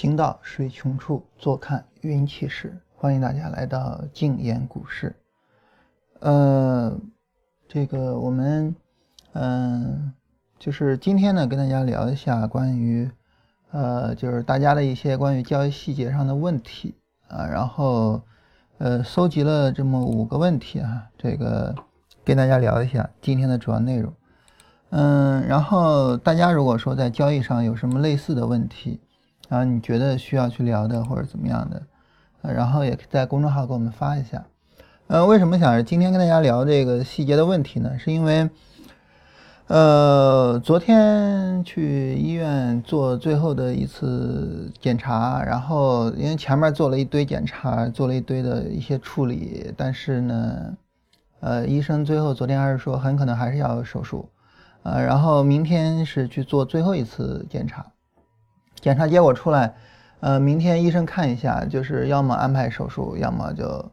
行到水穷处，坐看云起时。欢迎大家来到静言股市。呃，这个我们，嗯，就是今天呢，跟大家聊一下关于，呃，就是大家的一些关于交易细节上的问题啊。然后，呃，搜集了这么五个问题啊，这个跟大家聊一下今天的主要内容。嗯，然后大家如果说在交易上有什么类似的问题然后，你觉得需要去聊的或者怎么样的，呃，然后也在公众号给我们发一下。呃，为什么想着今天跟大家聊这个细节的问题呢？是因为，呃，昨天去医院做最后的一次检查，然后因为前面做了一堆检查，做了一堆的一些处理，但是呢，呃，医生最后昨天还是说很可能还是要手术。呃，然后明天是去做最后一次检查，检查结果出来，呃，明天医生看一下，就是要么安排手术，要么就，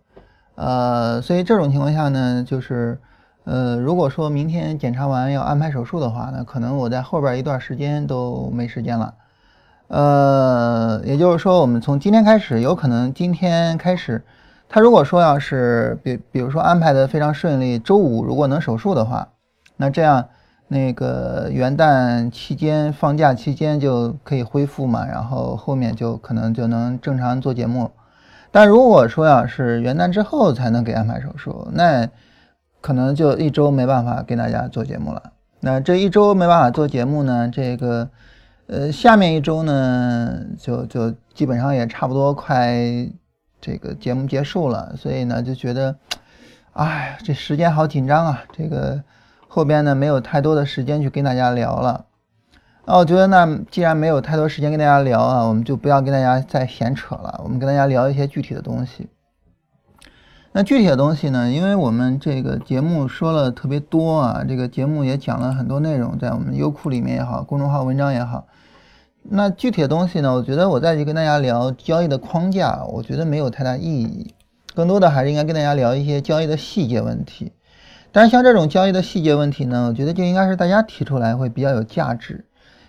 呃，所以这种情况下呢，就是，呃，如果说明天检查完要安排手术的话，那可能我在后边一段时间都没时间了，呃，也就是说，我们从今天开始，有可能今天开始，他如果说要是比比如说安排的非常顺利，周五如果能手术的话，那这样。那个元旦期间放假期间就可以恢复嘛，然后后面就可能就能正常做节目。但如果说要是元旦之后才能给安排手术，那可能就一周没办法给大家做节目了。那这一周没办法做节目呢，这个呃下面一周呢就就基本上也差不多快这个节目结束了，所以呢就觉得，哎，这时间好紧张啊，这个。后边呢没有太多的时间去跟大家聊了，那我觉得那既然没有太多时间跟大家聊啊，我们就不要跟大家再闲扯了，我们跟大家聊一些具体的东西。那具体的东西呢，因为我们这个节目说了特别多啊，这个节目也讲了很多内容，在我们优酷里面也好，公众号文章也好。那具体的东西呢，我觉得我再去跟大家聊交易的框架，我觉得没有太大意义，更多的还是应该跟大家聊一些交易的细节问题。但是像这种交易的细节问题呢，我觉得就应该是大家提出来会比较有价值，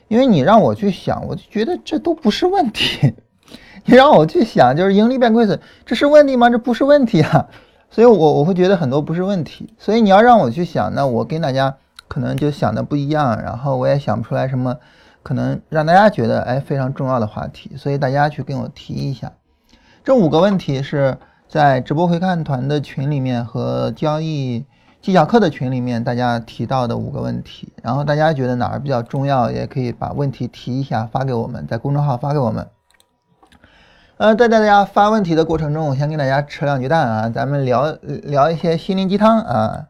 因为你让我去想，我就觉得这都不是问题。你让我去想，就是盈利变亏损，这是问题吗？这不是问题啊。所以我我会觉得很多不是问题。所以你要让我去想，那我跟大家可能就想的不一样，然后我也想不出来什么可能让大家觉得哎非常重要的话题。所以大家去跟我提一下，这五个问题是在直播回看团的群里面和交易。技巧课的群里面，大家提到的五个问题，然后大家觉得哪儿比较重要，也可以把问题提一下，发给我们，在公众号发给我们。呃，在大家发问题的过程中，我先跟大家扯两句蛋啊，咱们聊聊一些心灵鸡汤啊，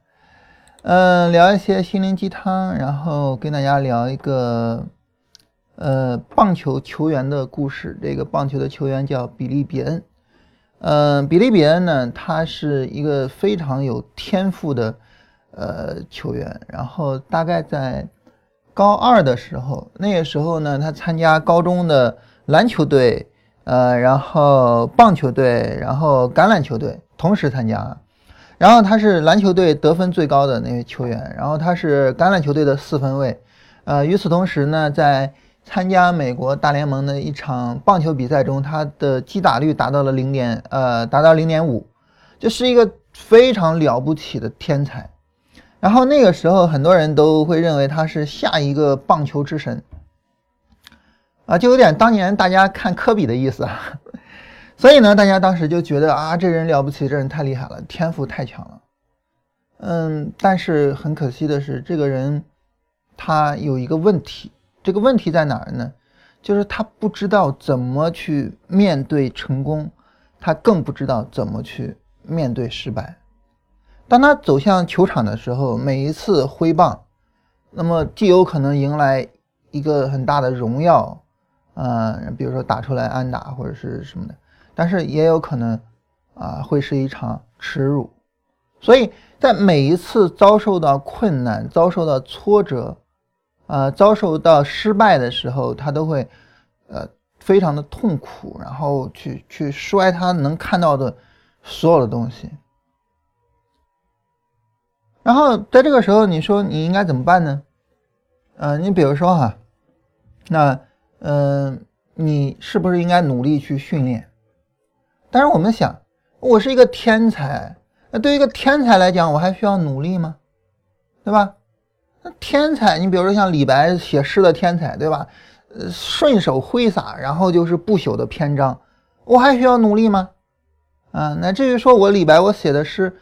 嗯，聊一些心灵鸡汤，然后跟大家聊一个呃棒球球员的故事。这个棒球的球员叫比利比恩。嗯，比利比恩呢，他是一个非常有天赋的呃球员。然后大概在高二的时候，那个时候呢，他参加高中的篮球队，呃，然后棒球队，然后橄榄球队同时参加。然后他是篮球队得分最高的那位球员，然后他是橄榄球队的四分卫。呃，与此同时呢，在参加美国大联盟的一场棒球比赛中，他的击打率达到了零点呃，达到零点五，这是一个非常了不起的天才。然后那个时候，很多人都会认为他是下一个棒球之神啊，就有点当年大家看科比的意思啊。所以呢，大家当时就觉得啊，这人了不起，这人太厉害了，天赋太强了。嗯，但是很可惜的是，这个人他有一个问题。这个问题在哪儿呢？就是他不知道怎么去面对成功，他更不知道怎么去面对失败。当他走向球场的时候，每一次挥棒，那么既有可能迎来一个很大的荣耀，啊，比如说打出来安打或者是什么的，但是也有可能啊，会是一场耻辱。所以在每一次遭受到困难、遭受到挫折。呃，遭受到失败的时候，他都会，呃，非常的痛苦，然后去去摔他能看到的所有的东西。然后在这个时候，你说你应该怎么办呢？呃，你比如说哈，那，嗯，你是不是应该努力去训练？但是我们想，我是一个天才，那对于一个天才来讲，我还需要努力吗？对吧？天才，你比如说像李白写诗的天才，对吧？呃，顺手挥洒，然后就是不朽的篇章，我还需要努力吗？啊，那至于说我李白我写的诗，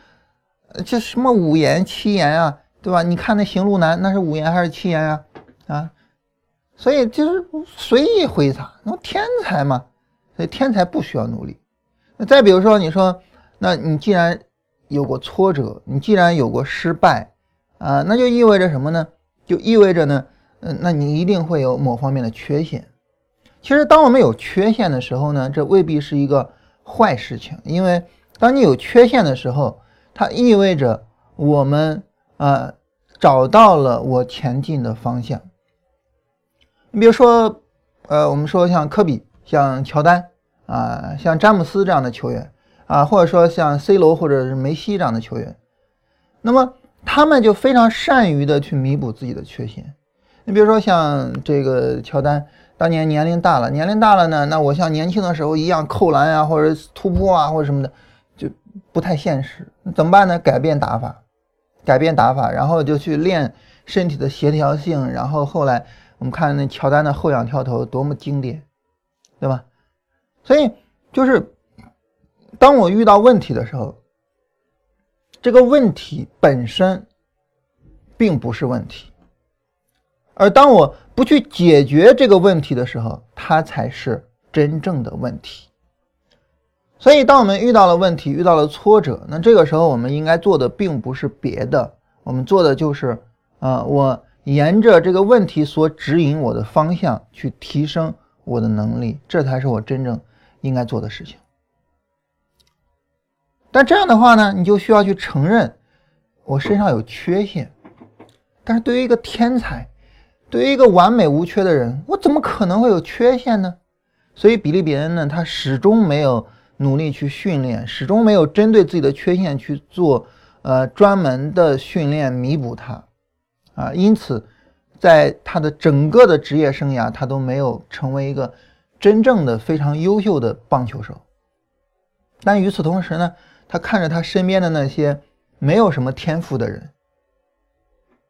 这什么五言七言啊，对吧？你看那行路难，那是五言还是七言啊？啊，所以就是随意挥洒，那天才嘛，所以天才不需要努力。那再比如说，你说，那你既然有过挫折，你既然有过失败，啊，那就意味着什么呢？就意味着呢？嗯，那你一定会有某方面的缺陷。其实，当我们有缺陷的时候呢，这未必是一个坏事情，因为当你有缺陷的时候，它意味着我们啊找到了我前进的方向。你比如说，呃，我们说像科比、像乔丹啊、像詹姆斯这样的球员啊，或者说像 C 罗或者是梅西这样的球员，那么他们就非常善于的去弥补自己的缺陷。你比如说像这个乔丹，当年年龄大了，年龄大了呢，那我像年轻的时候一样扣篮啊，或者突破啊，或者什么的，就不太现实。怎么办呢？改变打法，改变打法，然后就去练身体的协调性。然后后来我们看那乔丹的后仰跳投多么经典，对吧？所以就是当我遇到问题的时候，这个问题本身并不是问题。而当我不去解决这个问题的时候，它才是真正的问题。所以，当我们遇到了问题、遇到了挫折，那这个时候我们应该做的并不是别的，我们做的就是，啊，我沿着这个问题所指引我的方向去提升我的能力，这才是我真正应该做的事情。但这样的话呢，你就需要去承认我身上有缺陷。但是对于一个天才，对于一个完美无缺的人，我怎么可能会有缺陷呢？所以比利比恩呢，他始终没有努力去训练，始终没有针对自己的缺陷去做呃专门的训练弥补它，啊，因此在他的整个的职业生涯，他都没有成为一个真正的非常优秀的棒球手。但与此同时呢，他看着他身边的那些没有什么天赋的人。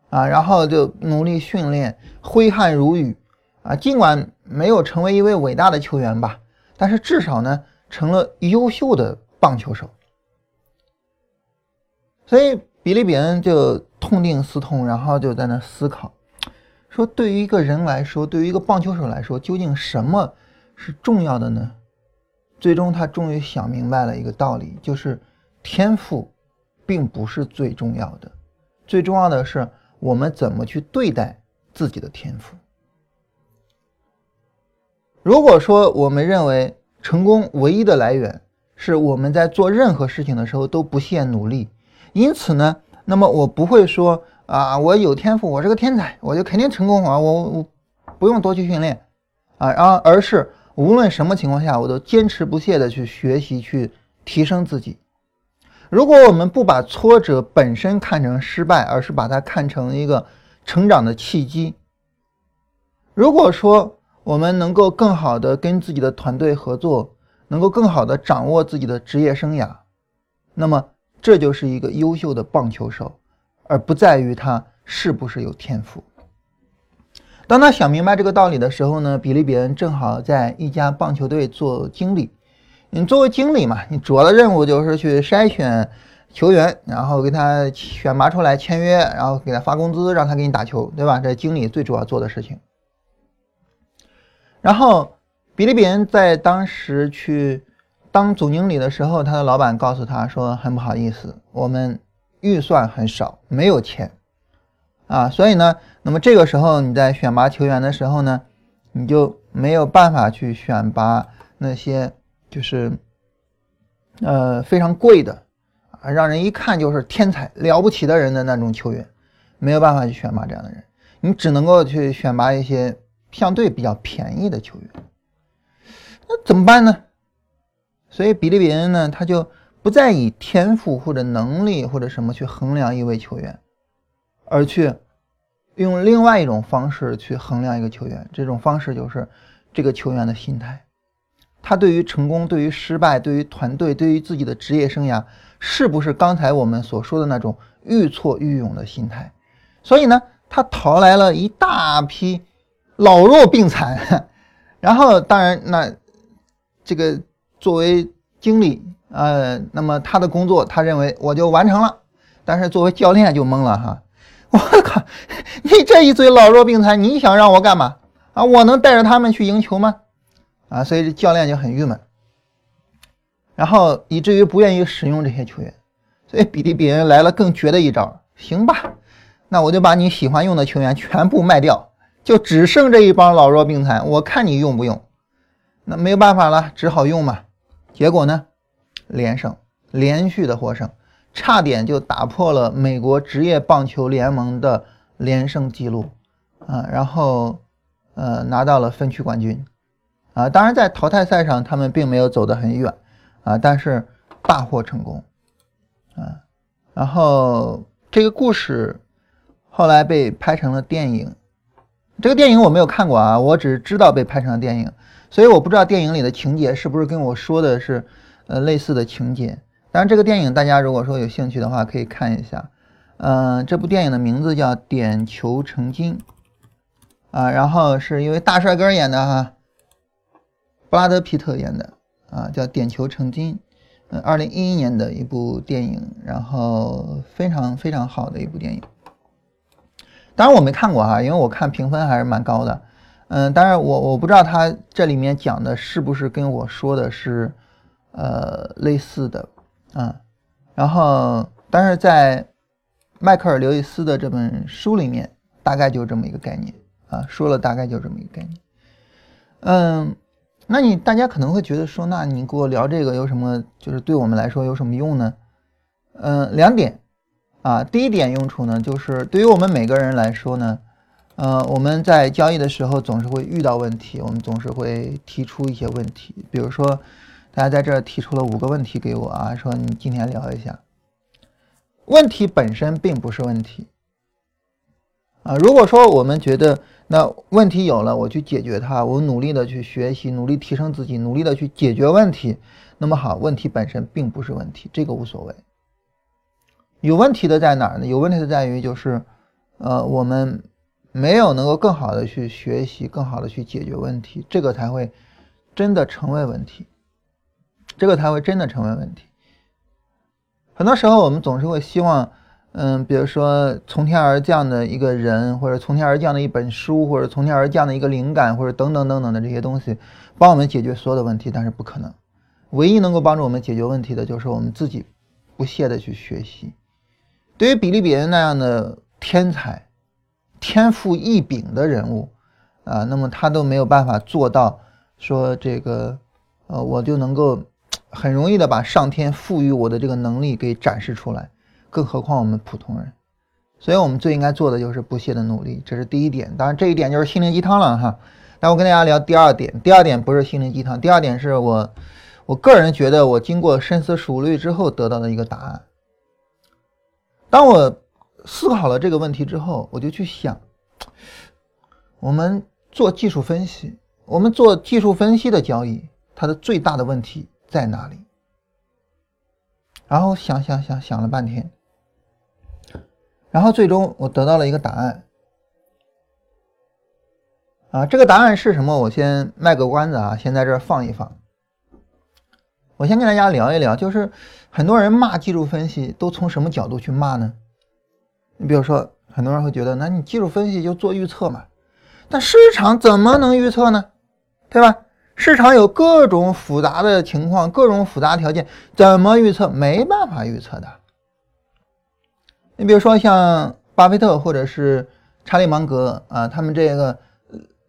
啊，然后就努力训练，挥汗如雨，啊，尽管没有成为一位伟大的球员吧，但是至少呢，成了优秀的棒球手。所以比利比恩就痛定思痛，然后就在那思考，说对于一个人来说，对于一个棒球手来说，究竟什么是重要的呢？最终他终于想明白了一个道理，就是天赋并不是最重要的，最重要的是。我们怎么去对待自己的天赋？如果说我们认为成功唯一的来源是我们在做任何事情的时候都不懈努力，因此呢，那么我不会说啊，我有天赋，我是个天才，我就肯定成功啊，我我不用多去训练啊，然后而是无论什么情况下，我都坚持不懈的去学习，去提升自己。如果我们不把挫折本身看成失败，而是把它看成一个成长的契机，如果说我们能够更好的跟自己的团队合作，能够更好的掌握自己的职业生涯，那么这就是一个优秀的棒球手，而不在于他是不是有天赋。当他想明白这个道理的时候呢，比利比恩正好在一家棒球队做经理。你作为经理嘛，你主要的任务就是去筛选球员，然后给他选拔出来签约，然后给他发工资，让他给你打球，对吧？这经理最主要做的事情。然后比利比恩在当时去当总经理的时候，他的老板告诉他说：“很不好意思，我们预算很少，没有钱啊，所以呢，那么这个时候你在选拔球员的时候呢，你就没有办法去选拔那些。”就是，呃，非常贵的，啊，让人一看就是天才了不起的人的那种球员，没有办法去选拔这样的人，你只能够去选拔一些相对比较便宜的球员。那怎么办呢？所以比利比恩呢，他就不再以天赋或者能力或者什么去衡量一位球员，而去用另外一种方式去衡量一个球员。这种方式就是这个球员的心态，他对于成功、对于失败、对于团队、对于自己的职业生涯，是不是刚才我们所说的那种愈挫愈勇的心态？所以呢，他淘来了一大批老弱病残，然后当然那这个作为经理，呃，那么他的工作，他认为我就完成了，但是作为教练就懵了哈。我靠！你这一嘴老弱病残，你想让我干嘛啊？我能带着他们去赢球吗？啊，所以这教练就很郁闷，然后以至于不愿意使用这些球员。所以比利比恩来了更绝的一招，行吧，那我就把你喜欢用的球员全部卖掉，就只剩这一帮老弱病残，我看你用不用。那没有办法了，只好用嘛。结果呢，连胜，连续的获胜。差点就打破了美国职业棒球联盟的连胜记录，啊，然后呃拿到了分区冠军，啊，当然在淘汰赛上他们并没有走得很远，啊，但是大获成功，啊，然后这个故事后来被拍成了电影，这个电影我没有看过啊，我只知道被拍成了电影，所以我不知道电影里的情节是不是跟我说的是呃类似的情节。当然，这个电影大家如果说有兴趣的话，可以看一下。嗯，这部电影的名字叫《点球成金》啊，然后是因为大帅哥演的哈，布拉德皮特演的啊，叫《点球成金》。嗯，二零一一年的一部电影，然后非常非常好的一部电影。当然我没看过哈，因为我看评分还是蛮高的。嗯，当然我我不知道他这里面讲的是不是跟我说的是呃类似的。嗯，然后，但是在迈克尔·刘易斯的这本书里面，大概就这么一个概念啊，说了大概就这么一个概念。嗯，那你大家可能会觉得说，那你给我聊这个有什么，就是对我们来说有什么用呢？嗯，两点啊，第一点用处呢，就是对于我们每个人来说呢，呃，我们在交易的时候总是会遇到问题，我们总是会提出一些问题，比如说。大家在这提出了五个问题给我啊，说你今天聊一下。问题本身并不是问题啊。如果说我们觉得那问题有了，我去解决它，我努力的去学习，努力提升自己，努力的去解决问题，那么好，问题本身并不是问题，这个无所谓。有问题的在哪儿呢？有问题的在于就是，呃，我们没有能够更好的去学习，更好的去解决问题，这个才会真的成为问题。这个才会真的成为问题。很多时候，我们总是会希望，嗯，比如说从天而降的一个人，或者从天而降的一本书，或者从天而降的一个灵感，或者等等等等的这些东西，帮我们解决所有的问题。但是不可能，唯一能够帮助我们解决问题的，就是我们自己不懈的去学习。对于比利比恩那样的天才、天赋异禀的人物，啊，那么他都没有办法做到说这个，呃，我就能够。很容易的把上天赋予我的这个能力给展示出来，更何况我们普通人，所以我们最应该做的就是不懈的努力，这是第一点。当然这一点就是心灵鸡汤了哈。那我跟大家聊第二点，第二点不是心灵鸡汤，第二点是我我个人觉得我经过深思熟虑之后得到的一个答案。当我思考了这个问题之后，我就去想，我们做技术分析，我们做技术分析的交易，它的最大的问题。在哪里？然后想想想想了半天，然后最终我得到了一个答案。啊，这个答案是什么？我先卖个关子啊，先在这放一放。我先跟大家聊一聊，就是很多人骂技术分析都从什么角度去骂呢？你比如说，很多人会觉得，那你技术分析就做预测嘛？但市场怎么能预测呢？对吧？市场有各种复杂的情况，各种复杂条件，怎么预测？没办法预测的。你比如说像巴菲特或者是查理芒格啊，他们这个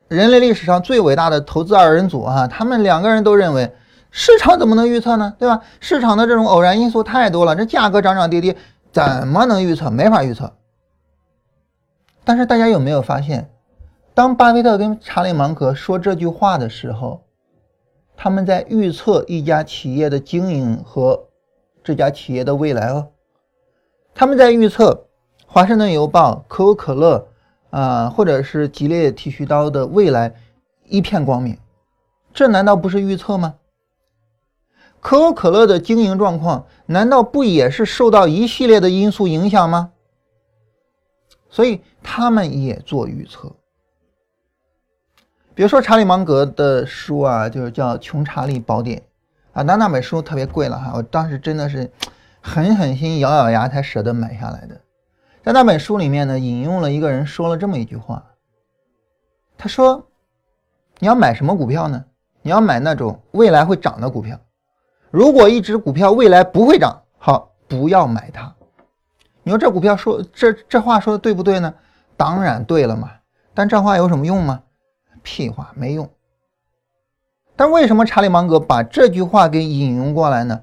人类历史上最伟大的投资二人组啊，他们两个人都认为市场怎么能预测呢？对吧？市场的这种偶然因素太多了，这价格涨涨跌跌怎么能预测？没法预测。但是大家有没有发现，当巴菲特跟查理芒格说这句话的时候，他们在预测一家企业的经营和这家企业的未来哦。他们在预测华盛顿邮报、可口可乐啊，或者是吉列剃须刀的未来一片光明这难道不是预测吗？可口可乐的经营状况难道不也是受到一系列的因素影响吗？所以他们也做预测。比如说查理芒格的书啊，就是叫《穷查理宝典》啊，那那本书特别贵了哈，我当时真的是狠狠心咬咬牙才舍得买下来的。在那本书里面呢，引用了一个人说了这么一句话，他说：“你要买什么股票呢？你要买那种未来会涨的股票。”如果一只股票未来不会涨，好，不要买它。你说这股票说这这话说的对不对呢？当然对了嘛。但这话有什么用吗？屁话，没用。但为什么查理芒格把这句话给引用过来呢？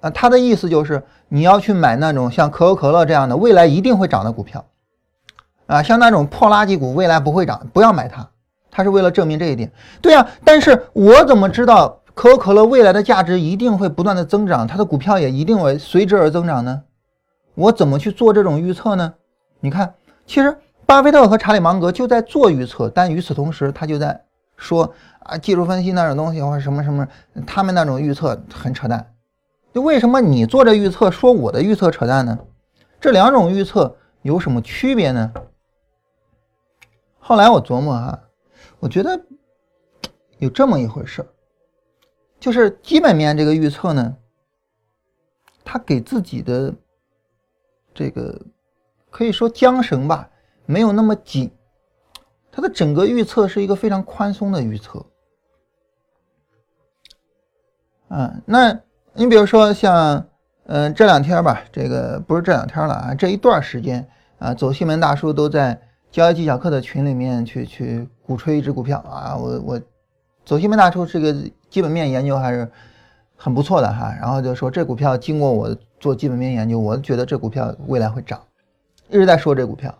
啊，他的意思就是你要去买那种像可口可乐这样的未来一定会涨的股票，啊，像那种破垃圾股未来不会涨，不要买它。他是为了证明这一点。对呀，但是我怎么知道？可口可乐未来的价值一定会不断的增长，它的股票也一定会随之而增长呢。我怎么去做这种预测呢？你看，其实巴菲特和查理芒格就在做预测，但与此同时，他就在说啊，技术分析那种东西或者什么什么，他们那种预测很扯淡。就为什么你做这预测说我的预测扯淡呢？这两种预测有什么区别呢？后来我琢磨啊，我觉得有这么一回事。就是基本面这个预测呢，他给自己的这个可以说缰绳吧，没有那么紧，它的整个预测是一个非常宽松的预测。啊，那你比如说像，嗯，这两天吧，这个不是这两天了啊，这一段时间啊，走西门大叔都在交易技巧课的群里面去去鼓吹一只股票啊，我我。走西门大叔这个基本面研究还是很不错的哈，然后就说这股票经过我做基本面研究，我觉得这股票未来会涨，一直在说这股票。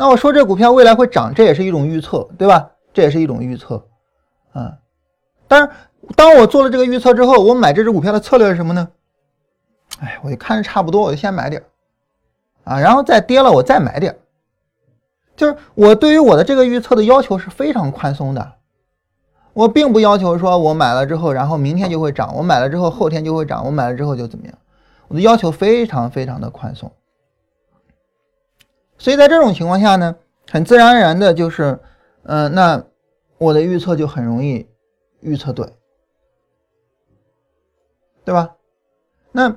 那我说这股票未来会涨，这也是一种预测，对吧？这也是一种预测，啊。但是当我做了这个预测之后，我买这只股票的策略是什么呢？哎，我就看着差不多，我就先买点啊，然后再跌了我再买点就是我对于我的这个预测的要求是非常宽松的。我并不要求说，我买了之后，然后明天就会涨；我买了之后，后天就会涨；我买了之后就怎么样？我的要求非常非常的宽松。所以在这种情况下呢，很自然而然的就是，嗯，那我的预测就很容易预测对，对吧？那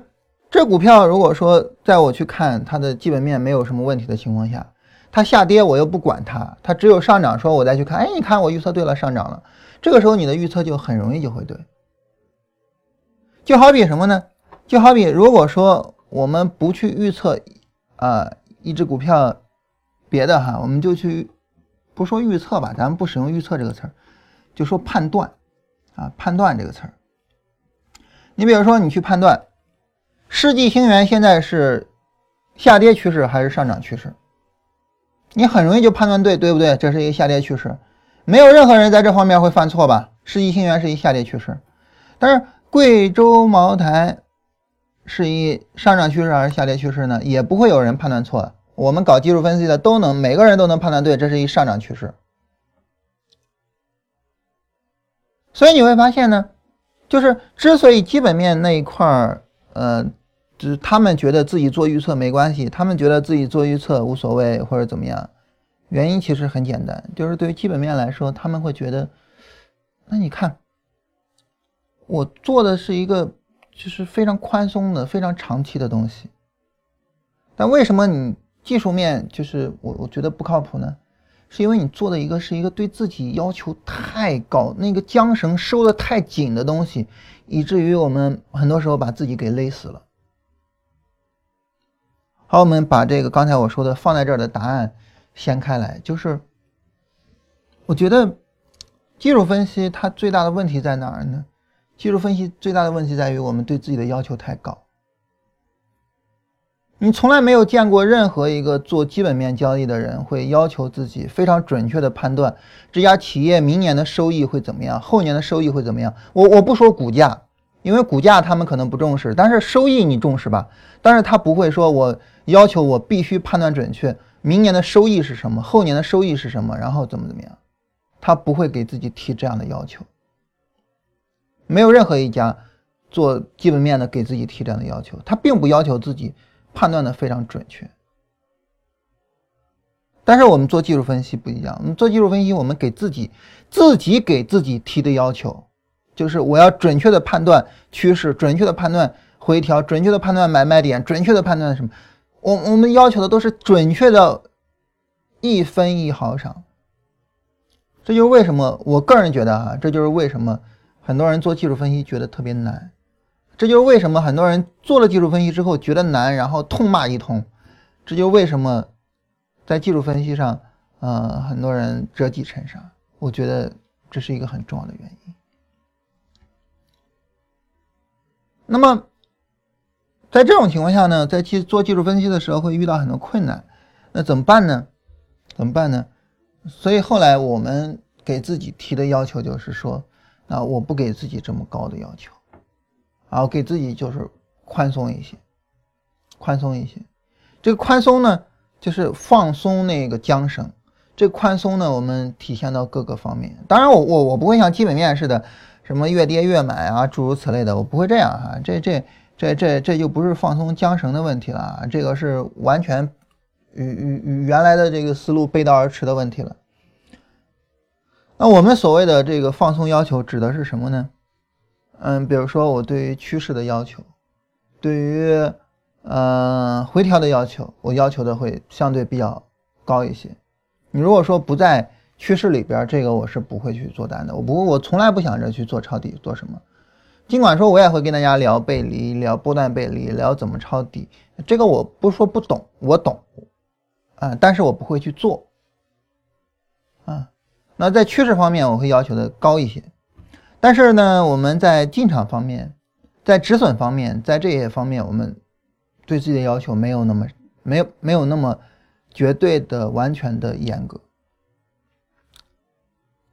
这股票如果说在我去看它的基本面没有什么问题的情况下，它下跌我又不管它，它只有上涨，说我再去看，哎，你看我预测对了，上涨了。这个时候你的预测就很容易就会对，就好比什么呢？就好比如果说我们不去预测啊一只股票别的哈，我们就去不说预测吧，咱们不使用预测这个词儿，就说判断啊判断这个词儿。你比如说你去判断世纪星源现在是下跌趋势还是上涨趋势，你很容易就判断对，对不对？这是一个下跌趋势。没有任何人在这方面会犯错吧？世纪星源是一下跌趋势，但是贵州茅台是一上涨趋势还是下跌趋势呢？也不会有人判断错。我们搞技术分析的都能，每个人都能判断对，这是一上涨趋势。所以你会发现呢，就是之所以基本面那一块儿，呃，就是他们觉得自己做预测没关系，他们觉得自己做预测无所谓或者怎么样。原因其实很简单，就是对于基本面来说，他们会觉得，那你看，我做的是一个就是非常宽松的、非常长期的东西，但为什么你技术面就是我我觉得不靠谱呢？是因为你做的一个是一个对自己要求太高、那个缰绳收的太紧的东西，以至于我们很多时候把自己给勒死了。好，我们把这个刚才我说的放在这儿的答案。掀开来，就是我觉得技术分析它最大的问题在哪儿呢？技术分析最大的问题在于我们对自己的要求太高。你从来没有见过任何一个做基本面交易的人会要求自己非常准确的判断这家企业明年的收益会怎么样，后年的收益会怎么样。我我不说股价，因为股价他们可能不重视，但是收益你重视吧？但是他不会说我要求我必须判断准确。明年的收益是什么？后年的收益是什么？然后怎么怎么样？他不会给自己提这样的要求。没有任何一家做基本面的给自己提这样的要求，他并不要求自己判断的非常准确。但是我们做技术分析不一样，我们做技术分析，我们给自己自己给自己提的要求，就是我要准确的判断趋势，准确的判断回调，准确的判断买卖点，准确的判断什么？我我们要求的都是准确的，一分一毫上。这就是为什么我个人觉得啊，这就是为什么很多人做技术分析觉得特别难，这就是为什么很多人做了技术分析之后觉得难，然后痛骂一通，这就为什么。在技术分析上，呃，很多人折戟沉沙，我觉得这是一个很重要的原因。那么，在这种情况下呢，在去做技术分析的时候会遇到很多困难，那怎么办呢？怎么办呢？所以后来我们给自己提的要求就是说，啊，我不给自己这么高的要求，啊，我给自己就是宽松一些，宽松一些。这个宽松呢？就是放松那个缰绳，这宽松呢，我们体现到各个方面。当然，我我我不会像基本面似的，什么越跌越买啊，诸如此类的，我不会这样哈。这这这这这就不是放松缰绳的问题了，这个是完全与与与原来的这个思路背道而驰的问题了。那我们所谓的这个放松要求指的是什么呢？嗯，比如说我对于趋势的要求，对于。呃，回调的要求，我要求的会相对比较高一些。你如果说不在趋势里边，这个我是不会去做单的。我不，我从来不想着去做抄底，做什么。尽管说我也会跟大家聊背离，聊波段背离，聊怎么抄底，这个我不说不懂，我懂啊，但是我不会去做。那在趋势方面，我会要求的高一些。但是呢，我们在进场方面，在止损方面，在这些方面，我们。对自己的要求没有那么没有没有那么绝对的完全的严格。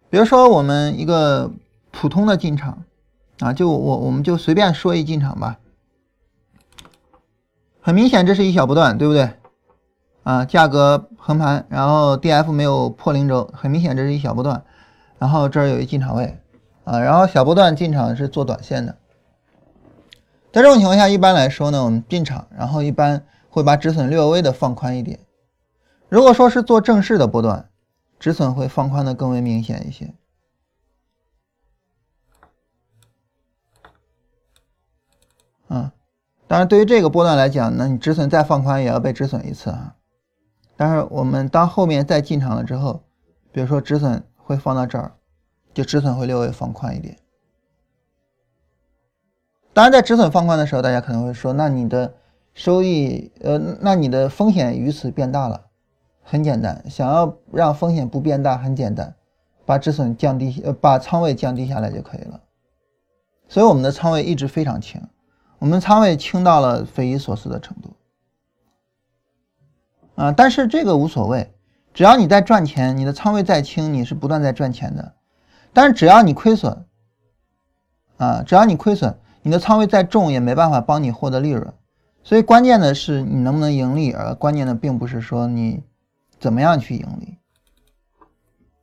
比如说我们一个普通的进场啊，就我我们就随便说一进场吧。很明显这是一小波段，对不对？啊，价格横盘，然后 D F 没有破零轴，很明显这是一小波段。然后这儿有一进场位啊，然后小波段进场是做短线的。在这种情况下，一般来说呢，我们进场，然后一般会把止损略微的放宽一点。如果说是做正式的波段，止损会放宽的更为明显一些。啊，当然，对于这个波段来讲，那你止损再放宽也要被止损一次啊。但是我们当后面再进场了之后，比如说止损会放到这儿，就止损会略微放宽一点。当然，在止损放宽的时候，大家可能会说：“那你的收益，呃，那你的风险于此变大了。”很简单，想要让风险不变大，很简单，把止损降低，呃，把仓位降低下来就可以了。所以我们的仓位一直非常轻，我们仓位轻到了匪夷所思的程度。啊，但是这个无所谓，只要你在赚钱，你的仓位再轻，你是不断在赚钱的。但是只要你亏损，啊，只要你亏损。你的仓位再重也没办法帮你获得利润，所以关键的是你能不能盈利，而关键的并不是说你怎么样去盈利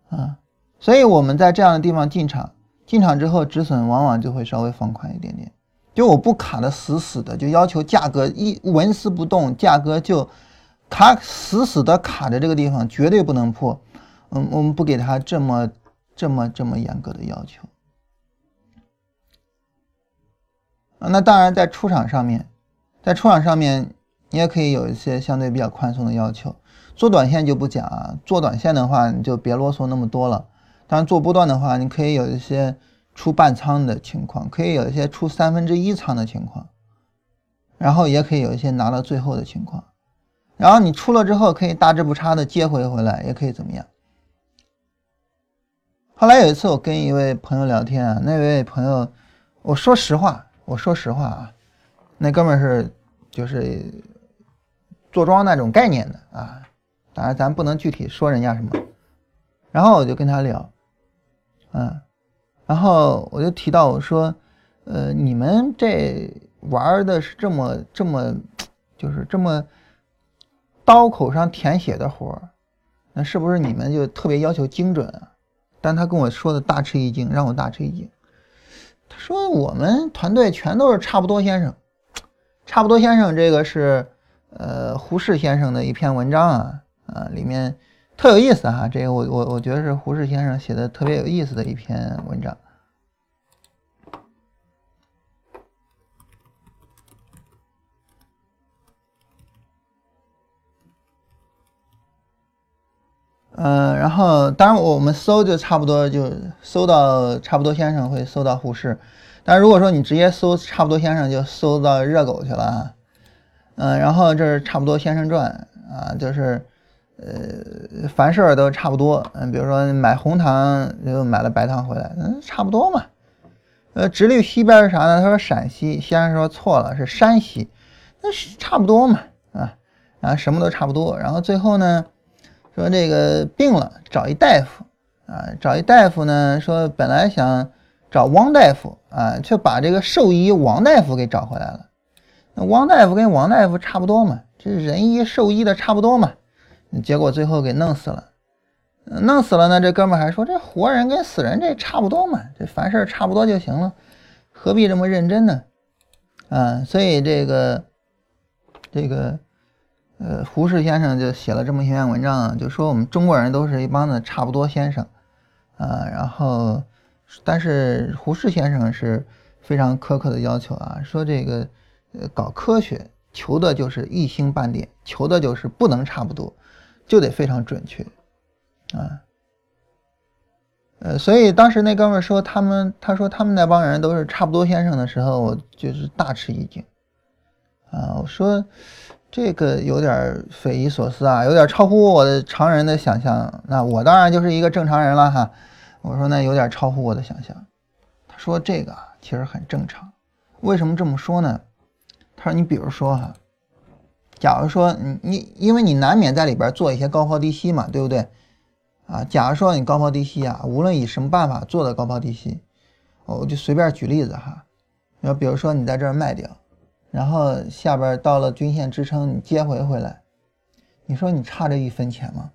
啊。所以我们在这样的地方进场，进场之后止损往往就会稍微放宽一点点，就我不卡的死死的，就要求价格一纹丝不动，价格就卡死死的卡在这个地方，绝对不能破。嗯，我们不给他这么这么这么严格的要求。那当然，在出场上面，在出场上面，你也可以有一些相对比较宽松的要求。做短线就不讲啊，做短线的话，你就别啰嗦那么多了。当然，做波段的话，你可以有一些出半仓的情况，可以有一些出三分之一仓的情况，然后也可以有一些拿到最后的情况。然后你出了之后，可以大致不差的接回回来，也可以怎么样？后来有一次，我跟一位朋友聊天啊，那位朋友，我说实话。我说实话啊，那哥们是就是坐庄那种概念的啊，当然咱不能具体说人家什么。然后我就跟他聊，嗯，然后我就提到我说，呃，你们这玩的是这么这么，就是这么刀口上舔血的活儿，那是不是你们就特别要求精准啊？但他跟我说的大吃一惊，让我大吃一惊。他说我们团队全都是差不多先生，差不多先生这个是呃胡适先生的一篇文章啊啊里面特有意思哈，这个我我我觉得是胡适先生写的特别有意思的一篇文章。嗯，然后当然我们搜就差不多就搜到差不多先生会搜到胡适，但如果说你直接搜差不多先生就搜到热狗去了啊。嗯，然后这是差不多先生传啊，就是呃凡事都差不多。嗯，比如说买红糖又买了白糖回来，嗯，差不多嘛。呃，直隶西边是啥呢？他说陕西，先生说错了，是山西，那是差不多嘛啊，然后什么都差不多。然后最后呢？说这个病了，找一大夫啊，找一大夫呢。说本来想找汪大夫啊，却把这个兽医王大夫给找回来了。那汪大夫跟王大夫差不多嘛，这人医兽医的差不多嘛。结果最后给弄死了，弄死了呢。这哥们还说这活人跟死人这差不多嘛，这凡事差不多就行了，何必这么认真呢？啊，所以这个这个。呃，胡适先生就写了这么一篇文章，就说我们中国人都是一帮子差不多先生，啊，然后，但是胡适先生是非常苛刻的要求啊，说这个，呃，搞科学求的就是一星半点，求的就是不能差不多，就得非常准确，啊，呃，所以当时那哥们说他们，他说他们那帮人都是差不多先生的时候，我就是大吃一惊，啊，我说。这个有点匪夷所思啊，有点超乎我的常人的想象。那我当然就是一个正常人了哈。我说那有点超乎我的想象。他说这个其实很正常。为什么这么说呢？他说你比如说哈，假如说你你因为你难免在里边做一些高抛低吸嘛，对不对？啊，假如说你高抛低吸啊，无论以什么办法做的高抛低吸，我就随便举例子哈。要比如说你在这儿卖掉。然后下边到了均线支撑，你接回回来，你说你差这一分钱吗？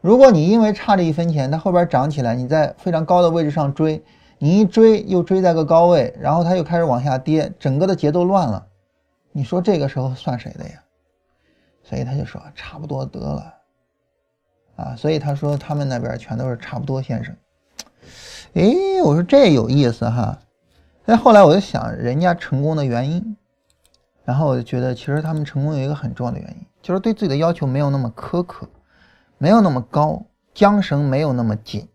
如果你因为差这一分钱，它后边涨起来，你在非常高的位置上追，你一追又追在个高位，然后它又开始往下跌，整个的节奏乱了，你说这个时候算谁的呀？所以他就说差不多得了，啊，所以他说他们那边全都是差不多先生。哎，我说这有意思哈。但后来我就想，人家成功的原因，然后我就觉得，其实他们成功有一个很重要的原因，就是对自己的要求没有那么苛刻，没有那么高，缰绳没有那么紧，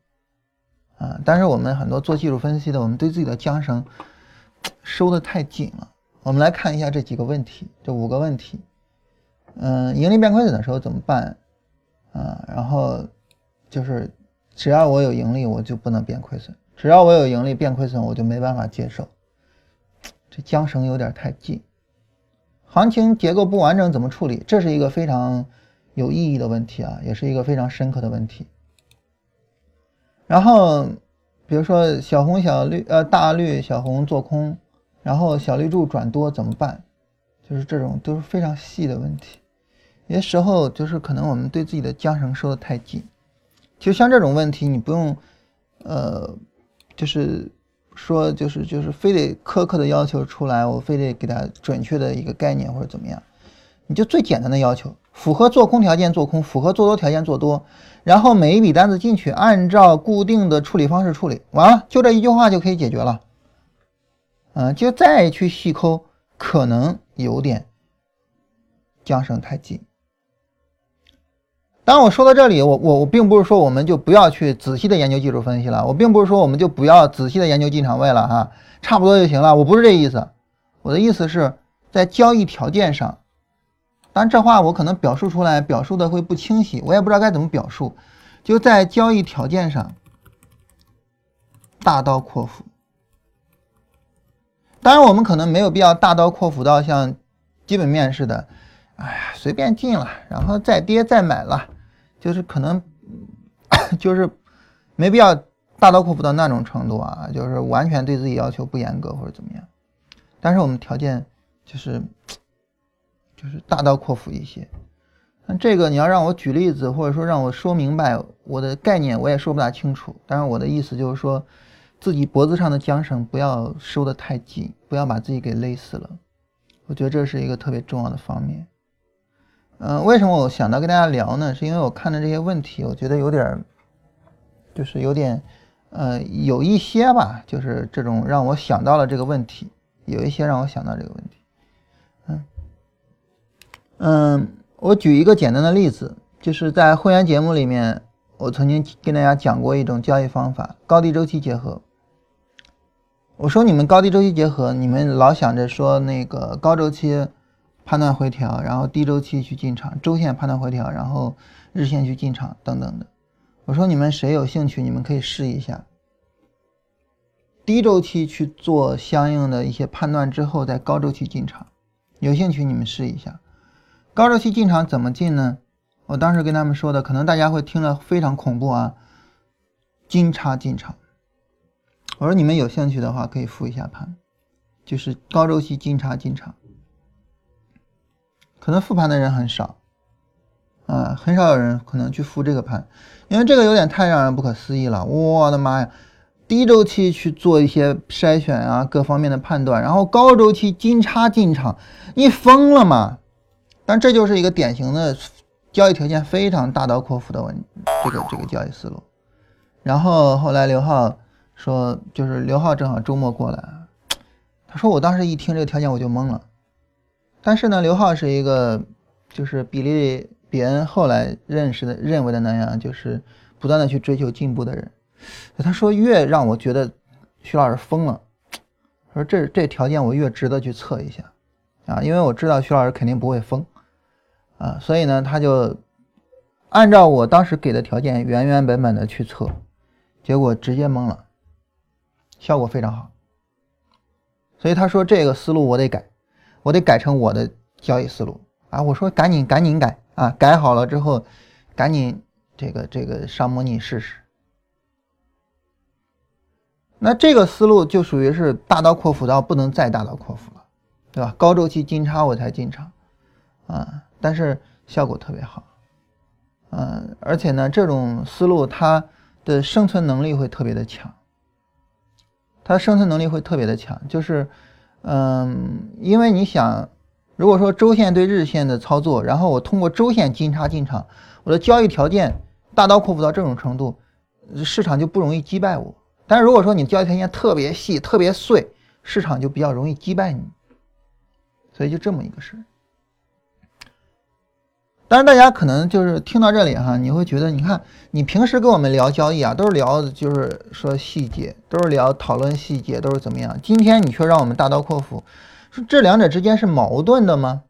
啊！但是我们很多做技术分析的，我们对自己的缰绳收的太紧了。我们来看一下这几个问题，这五个问题，嗯，盈利变亏损的时候怎么办？啊，然后就是只要我有盈利，我就不能变亏损。只要我有盈利变亏损，我就没办法接受。这缰绳有点太紧。行情结构不完整怎么处理？这是一个非常有意义的问题啊，也是一个非常深刻的问题。然后，比如说小红小绿呃大绿小红做空，然后小绿柱转多怎么办？就是这种都是非常细的问题。有些时候就是可能我们对自己的缰绳收的太紧。就像这种问题，你不用呃。就是说，就是就是非得苛刻的要求出来，我非得给他准确的一个概念或者怎么样，你就最简单的要求，符合做空条件做空，符合做多条件做多，然后每一笔单子进去，按照固定的处理方式处理，完了就这一句话就可以解决了。嗯，就再去细抠，可能有点缰绳太紧。当我说到这里，我我我并不是说我们就不要去仔细的研究技术分析了，我并不是说我们就不要仔细的研究进场位了哈，差不多就行了，我不是这意思，我的意思是在交易条件上，当然这话我可能表述出来表述的会不清晰，我也不知道该怎么表述，就在交易条件上大刀阔斧。当然我们可能没有必要大刀阔斧到像基本面似的，哎呀随便进了，然后再跌再买了。就是可能，就是没必要大刀阔斧到那种程度啊，就是完全对自己要求不严格或者怎么样。但是我们条件就是就是大刀阔斧一些，那这个你要让我举例子，或者说让我说明白我的概念，我也说不大清楚。但是我的意思就是说，自己脖子上的缰绳不要收得太紧，不要把自己给勒死了。我觉得这是一个特别重要的方面。嗯，为什么我想到跟大家聊呢？是因为我看的这些问题，我觉得有点，就是有点，呃，有一些吧，就是这种让我想到了这个问题，有一些让我想到这个问题。嗯，嗯。我举一个简单的例子，就是在会员节目里面，我曾经跟大家讲过一种交易方法——高低周期结合。我说你们高低周期结合，你们老想着说那个高周期判断回调，然后低周期去进场，周线判断回调，然后日线去进场等等的。我说你们谁有兴趣，你们可以试一下低周期去做相应的一些判断之后，在高周期进场。有兴趣你们试一下。高周期进场怎么进呢？我当时跟他们说的，可能大家会听了非常恐怖啊。金叉进场，我说你们有兴趣的话可以复一下盘，就是高周期金叉进场。可能复盘的人很少，啊，很少有人可能去复这个盘，因为这个有点太让人不可思议了。我的妈呀，低周期去做一些筛选啊，各方面的判断，然后高周期金叉进场，你疯了吗？但这就是一个典型的交易条件非常大刀阔斧的问这个这个交易思路。然后后来刘浩说，就是刘浩正好周末过来，他说我当时一听这个条件我就懵了。但是呢，刘浩是一个就是比例比恩后来认识的认为的那样，就是不断的去追求进步的人。他说越让我觉得徐老师疯了，说这这条件我越值得去测一下啊，因为我知道徐老师肯定不会疯。啊，所以呢，他就按照我当时给的条件原原本本的去测，结果直接懵了，效果非常好。所以他说这个思路我得改，我得改成我的交易思路啊！我说赶紧赶紧改啊！改好了之后，赶紧这个这个上模拟试试。那这个思路就属于是大刀阔斧到不能再大刀阔斧了，对吧？高周期金叉我才进场啊。但是效果特别好，嗯，而且呢，这种思路它的生存能力会特别的强，它生存能力会特别的强，就是，嗯，因为你想，如果说周线对日线的操作，然后我通过周线金叉进场，我的交易条件大刀阔斧到这种程度，市场就不容易击败我。但是如果说你交易条件特别细、特别碎，市场就比较容易击败你，所以就这么一个事。当然，大家可能就是听到这里哈，你会觉得，你看你平时跟我们聊交易啊，都是聊就是说细节，都是聊讨论细节，都是怎么样？今天你却让我们大刀阔斧，说这两者之间是矛盾的吗？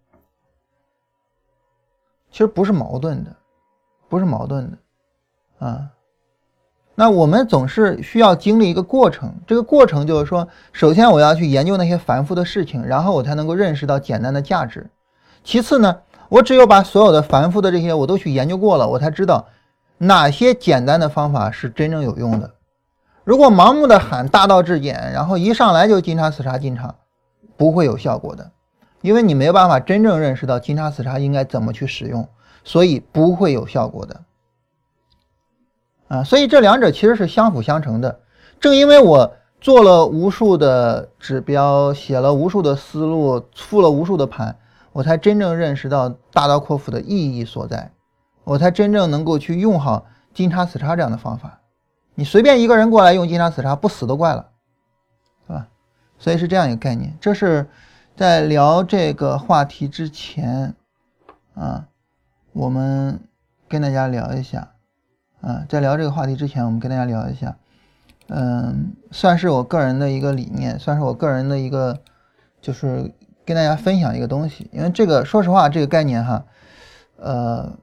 其实不是矛盾的，不是矛盾的啊。那我们总是需要经历一个过程，这个过程就是说，首先我要去研究那些繁复的事情，然后我才能够认识到简单的价值。其次呢？我只有把所有的繁复的这些我都去研究过了，我才知道哪些简单的方法是真正有用的。如果盲目的喊大道至简，然后一上来就金叉死叉金叉，不会有效果的，因为你没有办法真正认识到金叉死叉应该怎么去使用，所以不会有效果的。啊，所以这两者其实是相辅相成的。正因为我做了无数的指标，写了无数的思路，复了无数的盘。我才真正认识到大刀阔斧的意义所在，我才真正能够去用好金叉死叉这样的方法。你随便一个人过来用金叉死叉，不死都怪了，是吧？所以是这样一个概念。这是在聊这个话题之前啊，我们跟大家聊一下啊，在聊这个话题之前，我们跟大家聊一下，嗯，算是我个人的一个理念，算是我个人的一个就是。跟大家分享一个东西，因为这个说实话，这个概念哈，呃，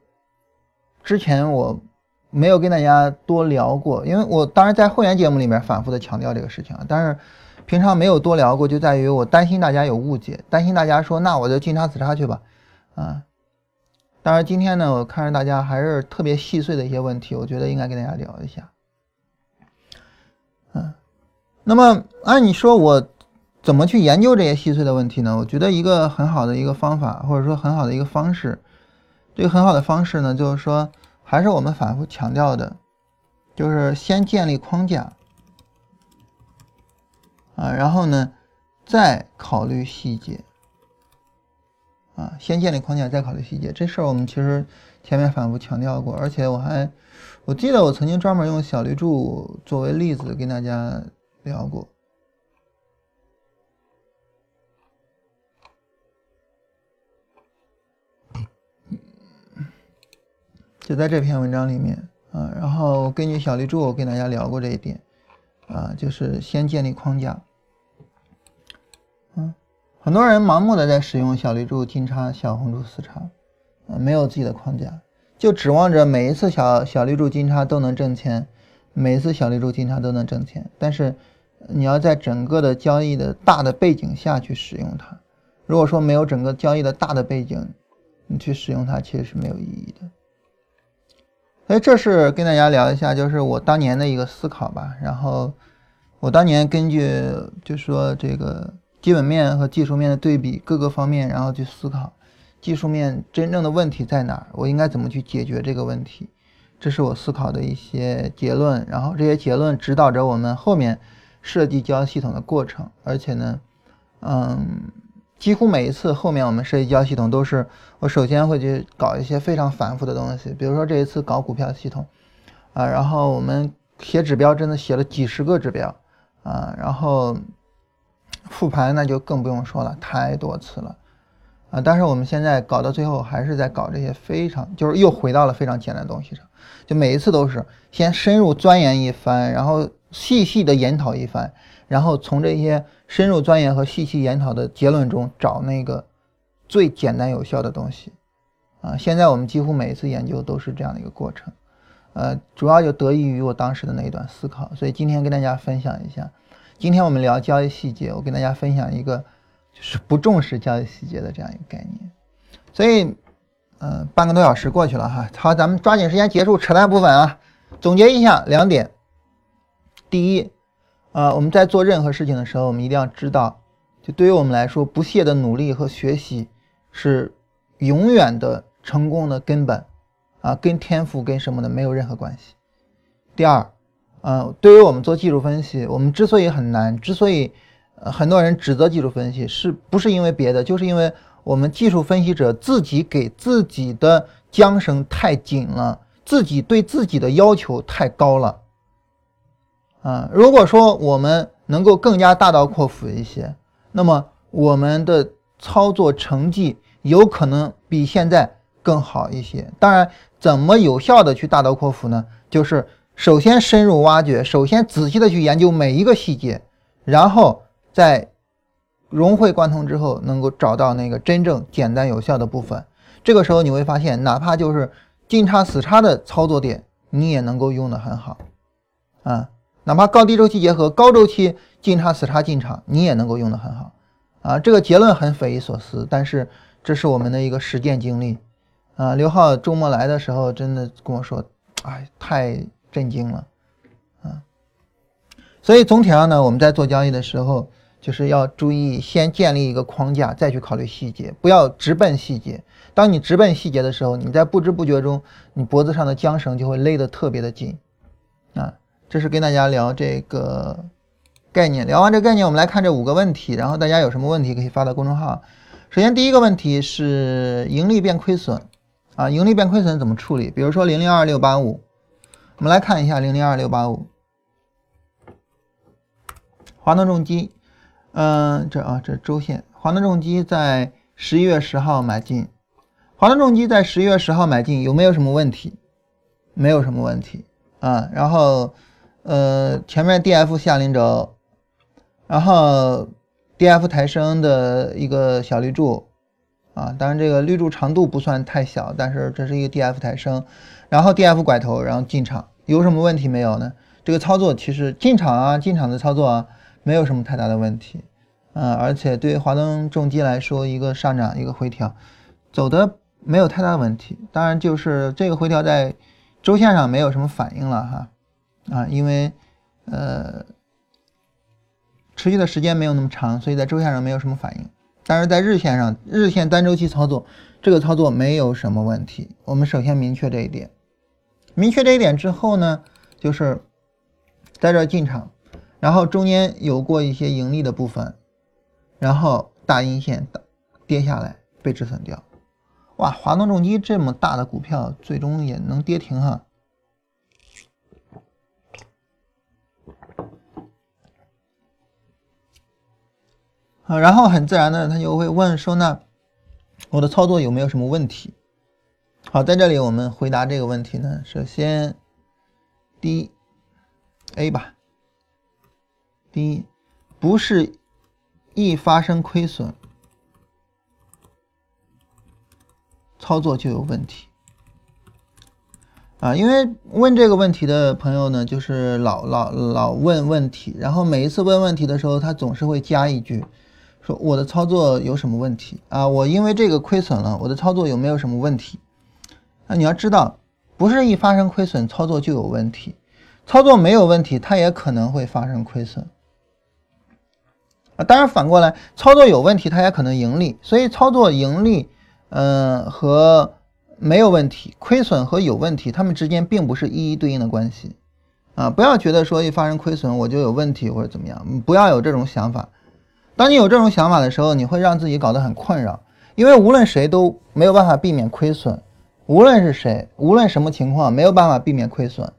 之前我没有跟大家多聊过，因为我当然在会员节目里面反复的强调这个事情啊，但是平常没有多聊过，就在于我担心大家有误解，担心大家说那我就进叉死叉去吧，啊，当然今天呢，我看着大家还是特别细碎的一些问题，我觉得应该跟大家聊一下，嗯，那么按你说我。怎么去研究这些细碎的问题呢？我觉得一个很好的一个方法，或者说很好的一个方式，这个很好的方式呢，就是说还是我们反复强调的，就是先建立框架啊，然后呢再考虑细节啊，先建立框架再考虑细节。这事儿我们其实前面反复强调过，而且我还我记得我曾经专门用小绿柱作为例子跟大家聊过。就在这篇文章里面啊，然后根据小绿柱，我跟大家聊过这一点啊，就是先建立框架。嗯，很多人盲目的在使用小绿柱、金叉、小红柱、死叉，啊，没有自己的框架，就指望着每一次小小绿柱、金叉都能挣钱，每一次小绿柱、金叉都能挣钱。但是你要在整个的交易的大的背景下去使用它。如果说没有整个交易的大的背景，你去使用它其实是没有意义的。所以这是跟大家聊一下，就是我当年的一个思考吧。然后我当年根据就是说这个基本面和技术面的对比，各个方面，然后去思考技术面真正的问题在哪儿，我应该怎么去解决这个问题，这是我思考的一些结论。然后这些结论指导着我们后面设计交易系统的过程，而且呢，嗯。几乎每一次后面我们设计交易系统都是我首先会去搞一些非常繁复的东西，比如说这一次搞股票系统，啊，然后我们写指标真的写了几十个指标，啊，然后复盘那就更不用说了，太多次了，啊，但是我们现在搞到最后还是在搞这些非常，就是又回到了非常简单的东西上，就每一次都是先深入钻研一番，然后细细的研讨一番。然后从这些深入钻研和细细研讨的结论中找那个最简单有效的东西，啊，现在我们几乎每一次研究都是这样的一个过程，呃，主要就得益于我当时的那一段思考，所以今天跟大家分享一下。今天我们聊交易细节，我跟大家分享一个就是不重视交易细节的这样一个概念。所以，嗯，半个多小时过去了哈，好，咱们抓紧时间结束扯淡部分啊，总结一下两点，第一。啊，我们在做任何事情的时候，我们一定要知道，就对于我们来说，不懈的努力和学习是永远的成功的根本，啊，跟天赋跟什么的没有任何关系。第二，呃，对于我们做技术分析，我们之所以很难，之所以很多人指责技术分析，是不是因为别的？就是因为我们技术分析者自己给自己的缰绳太紧了，自己对自己的要求太高了。啊，如果说我们能够更加大刀阔斧一些，那么我们的操作成绩有可能比现在更好一些。当然，怎么有效的去大刀阔斧呢？就是首先深入挖掘，首先仔细的去研究每一个细节，然后在融会贯通之后，能够找到那个真正简单有效的部分。这个时候你会发现，哪怕就是进叉死叉的操作点，你也能够用的很好，啊。哪怕高低周期结合，高周期进差死差进场，你也能够用得很好，啊，这个结论很匪夷所思，但是这是我们的一个实践经历，啊，刘浩周末来的时候真的跟我说，哎，太震惊了，啊，所以总体上呢，我们在做交易的时候，就是要注意先建立一个框架，再去考虑细节，不要直奔细节。当你直奔细节的时候，你在不知不觉中，你脖子上的缰绳就会勒得特别的紧，啊。这是跟大家聊这个概念，聊完这个概念，我们来看这五个问题，然后大家有什么问题可以发到公众号。首先第一个问题是盈利变亏损啊，盈利变亏损怎么处理？比如说零零二六八五，我们来看一下零零二六八五，华能重机，嗯，这啊这周线，华能重机在十一月十号买进，华能重机在十一月十号买进有没有什么问题？没有什么问题啊，然后。呃，前面 D F 下零轴，然后 D F 抬升的一个小绿柱，啊，当然这个绿柱长度不算太小，但是这是一个 D F 抬升，然后 D F 拐头，然后进场，有什么问题没有呢？这个操作其实进场啊，进场的操作啊，没有什么太大的问题，啊，而且对华东重机来说，一个上涨，一个回调，走的没有太大的问题，当然就是这个回调在周线上没有什么反应了哈。啊，因为，呃，持续的时间没有那么长，所以在周线上没有什么反应。但是在日线上，日线单周期操作，这个操作没有什么问题。我们首先明确这一点，明确这一点之后呢，就是在这进场，然后中间有过一些盈利的部分，然后大阴线跌下来被止损掉。哇，华东重机这么大的股票，最终也能跌停哈。然后很自然的，他就会问说：“那我的操作有没有什么问题？”好，在这里我们回答这个问题呢。首先，第一，A 吧。第一，不是一发生亏损，操作就有问题。啊，因为问这个问题的朋友呢，就是老老老问问题，然后每一次问问题的时候，他总是会加一句。说我的操作有什么问题啊？我因为这个亏损了，我的操作有没有什么问题？那你要知道，不是一发生亏损操作就有问题，操作没有问题，它也可能会发生亏损啊。当然反过来，操作有问题，它也可能盈利。所以操作盈利，嗯，和没有问题、亏损和有问题，它们之间并不是一一对应的关系啊。不要觉得说一发生亏损我就有问题或者怎么样，不要有这种想法。当你有这种想法的时候，你会让自己搞得很困扰，因为无论谁都没有办法避免亏损，无论是谁，无论什么情况，没有办法避免亏损。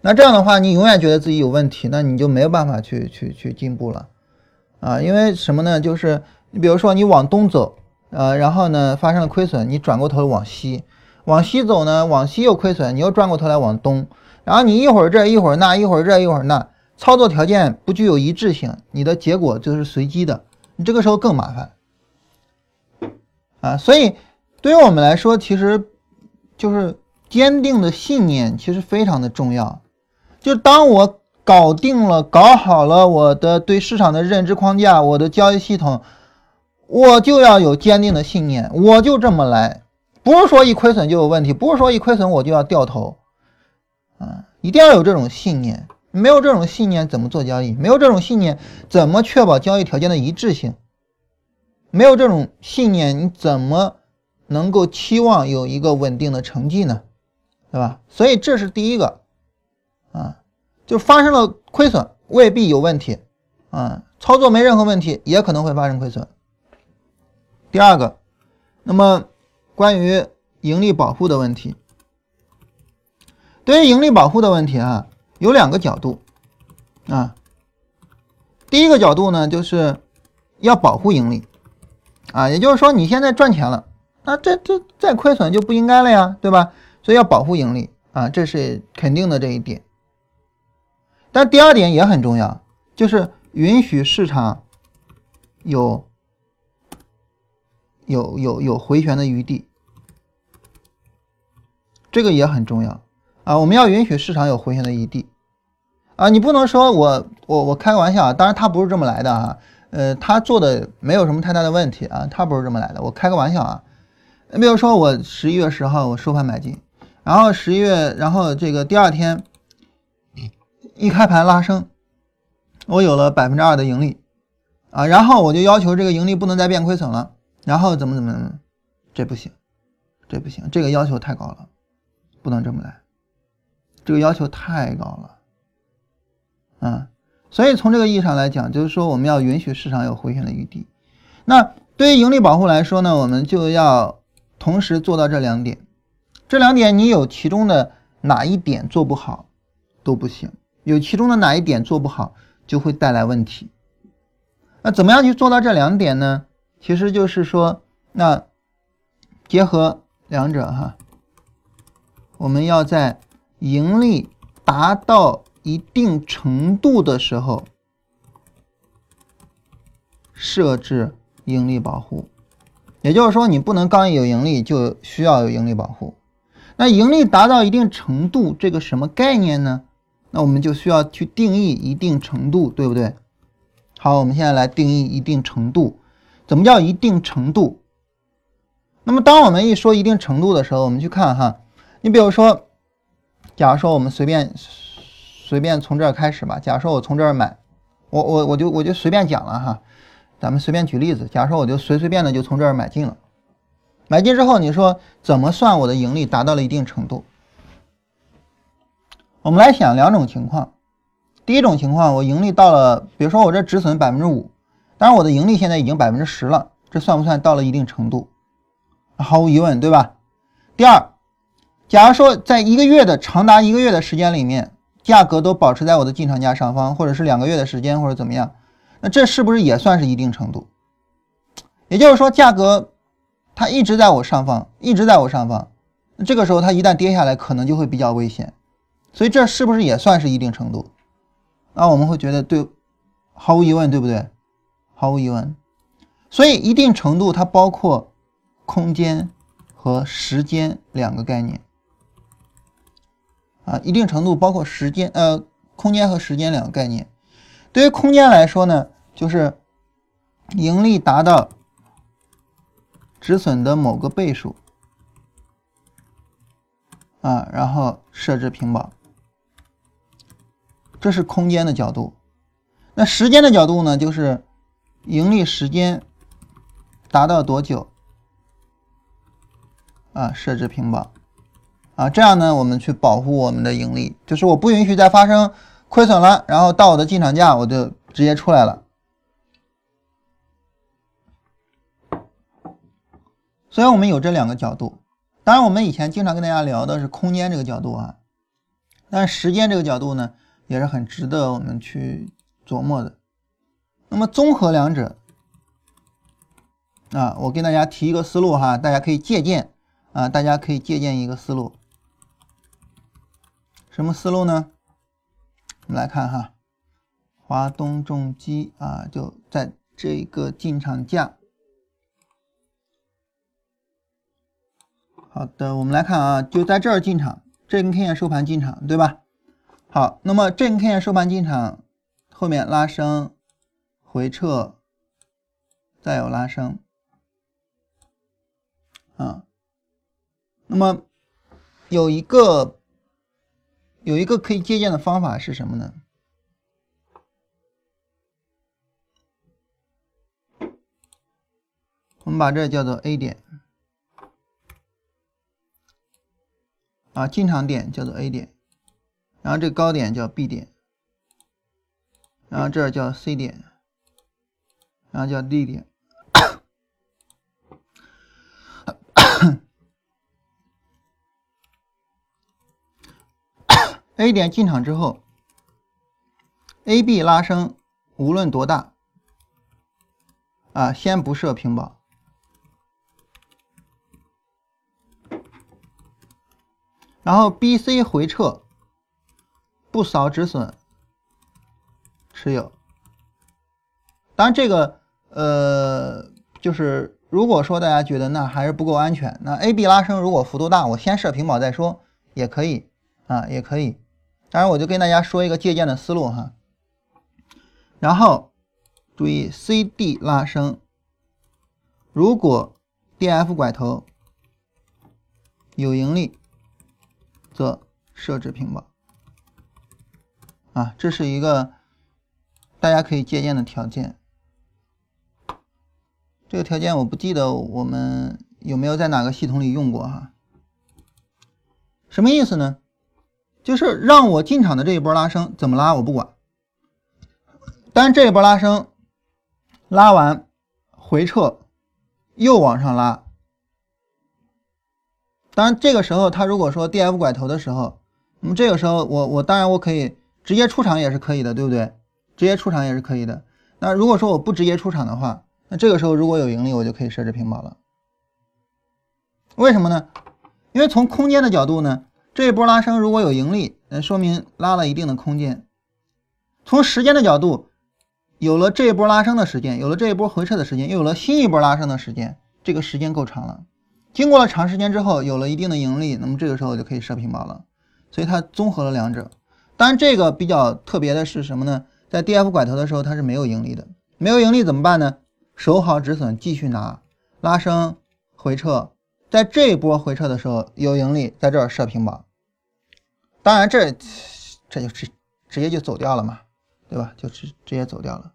那这样的话，你永远觉得自己有问题，那你就没有办法去去去进步了，啊，因为什么呢？就是你比如说你往东走，呃，然后呢发生了亏损，你转过头往西，往西走呢，往西又亏损，你又转过头来往东，然后你一会儿这一会儿那，一会儿这一会儿那。操作条件不具有一致性，你的结果就是随机的，你这个时候更麻烦啊！所以对于我们来说，其实就是坚定的信念其实非常的重要。就当我搞定了、搞好了我的对市场的认知框架、我的交易系统，我就要有坚定的信念，我就这么来，不是说一亏损就有问题，不是说一亏损我就要掉头啊！一定要有这种信念。没有这种信念怎么做交易？没有这种信念怎么确保交易条件的一致性？没有这种信念，你怎么能够期望有一个稳定的成绩呢？对吧？所以这是第一个啊，就发生了亏损未必有问题啊，操作没任何问题也可能会发生亏损。第二个，那么关于盈利保护的问题，对于盈利保护的问题啊。有两个角度啊，第一个角度呢，就是要保护盈利啊，也就是说你现在赚钱了，那这这再亏损就不应该了呀，对吧？所以要保护盈利啊，这是肯定的这一点。但第二点也很重要，就是允许市场有有有有回旋的余地，这个也很重要。啊，我们要允许市场有回旋的余地，啊，你不能说我我我开个玩笑啊，当然他不是这么来的啊，呃，他做的没有什么太大的问题啊，他不是这么来的，我开个玩笑啊，你比如说我十一月十号我收盘买进，然后十一月，然后这个第二天一开盘拉升，我有了百分之二的盈利，啊，然后我就要求这个盈利不能再变亏损了，然后怎么怎么，这不行，这不行，这个要求太高了，不能这么来。这个要求太高了，啊，所以从这个意义上来讲，就是说我们要允许市场有回旋的余地。那对于盈利保护来说呢，我们就要同时做到这两点。这两点你有其中的哪一点做不好都不行，有其中的哪一点做不好就会带来问题。那怎么样去做到这两点呢？其实就是说，那结合两者哈，我们要在。盈利达到一定程度的时候，设置盈利保护，也就是说，你不能刚一有盈利就需要有盈利保护。那盈利达到一定程度，这个什么概念呢？那我们就需要去定义一定程度，对不对？好，我们现在来定义一定程度。怎么叫一定程度？那么，当我们一说一定程度的时候，我们去看哈，你比如说。假如说我们随便随便从这儿开始吧。假如说我从这儿买，我我我就我就随便讲了哈。咱们随便举例子，假如说我就随随便的就从这儿买进了，买进之后，你说怎么算我的盈利达到了一定程度？我们来想两种情况，第一种情况，我盈利到了，比如说我这止损百分之五，当然我的盈利现在已经百分之十了，这算不算到了一定程度？毫无疑问，对吧？第二，假如说在一个月的长达一个月的时间里面，价格都保持在我的进场价上方，或者是两个月的时间，或者怎么样，那这是不是也算是一定程度？也就是说，价格它一直在我上方，一直在我上方，那这个时候它一旦跌下来，可能就会比较危险。所以这是不是也算是一定程度？那我们会觉得对，毫无疑问，对不对？毫无疑问。所以一定程度它包括空间和时间两个概念啊，一定程度包括时间呃空间和时间两个概念。对于空间来说呢，就是盈利达到止损的某个倍数啊，然后设置平保。这是空间的角度，那时间的角度呢？就是盈利时间达到多久啊？设置平保啊，这样呢，我们去保护我们的盈利，就是我不允许再发生亏损了，然后到我的进场价我就直接出来了。所以我们有这两个角度，当然我们以前经常跟大家聊的是空间这个角度啊，但时间这个角度呢？也是很值得我们去琢磨的。那么综合两者啊，我跟大家提一个思路哈，大家可以借鉴啊，大家可以借鉴一个思路。什么思路呢？我们来看哈，华东重机啊，就在这个进场价。好的，我们来看啊，就在这儿进场，这根 K 线收盘进场，对吧？好，那么这根 K 线收盘进场，后面拉升、回撤，再有拉升，啊，那么有一个有一个可以借鉴的方法是什么呢？我们把这叫做 A 点，啊，进场点叫做 A 点。然后这高点叫 B 点，然后这叫 C 点，然后叫 D 点。A 点进场之后，AB 拉升，无论多大，啊，先不设平保，然后 BC 回撤。不扫止损，持有。当然，这个呃，就是如果说大家觉得那还是不够安全，那 A、B 拉升如果幅度大，我先设平保再说，也可以啊，也可以。当然，我就跟大家说一个借鉴的思路哈。然后注意 C、D 拉升，如果 D、F 拐头有盈利，则设置平保。啊，这是一个大家可以借鉴的条件。这个条件我不记得我们有没有在哪个系统里用过哈。什么意思呢？就是让我进场的这一波拉升怎么拉我不管，但这一波拉升拉完回撤又往上拉，当然这个时候他如果说 D F 拐头的时候，那么这个时候我我当然我可以。直接出场也是可以的，对不对？直接出场也是可以的。那如果说我不直接出场的话，那这个时候如果有盈利，我就可以设置平保了。为什么呢？因为从空间的角度呢，这一波拉升如果有盈利，那说明拉了一定的空间。从时间的角度，有了这一波拉升的时间，有了这一波回撤的时间，又有了新一波拉升的时间，这个时间够长了。经过了长时间之后，有了一定的盈利，那么这个时候就可以设平保了。所以它综合了两者。当然，这个比较特别的是什么呢？在 D F 拐头的时候，它是没有盈利的。没有盈利怎么办呢？守好止损，继续拿，拉升回撤，在这一波回撤的时候有盈利，在这儿设平保。当然，这这就直直接就走掉了嘛，对吧？就直直接走掉了。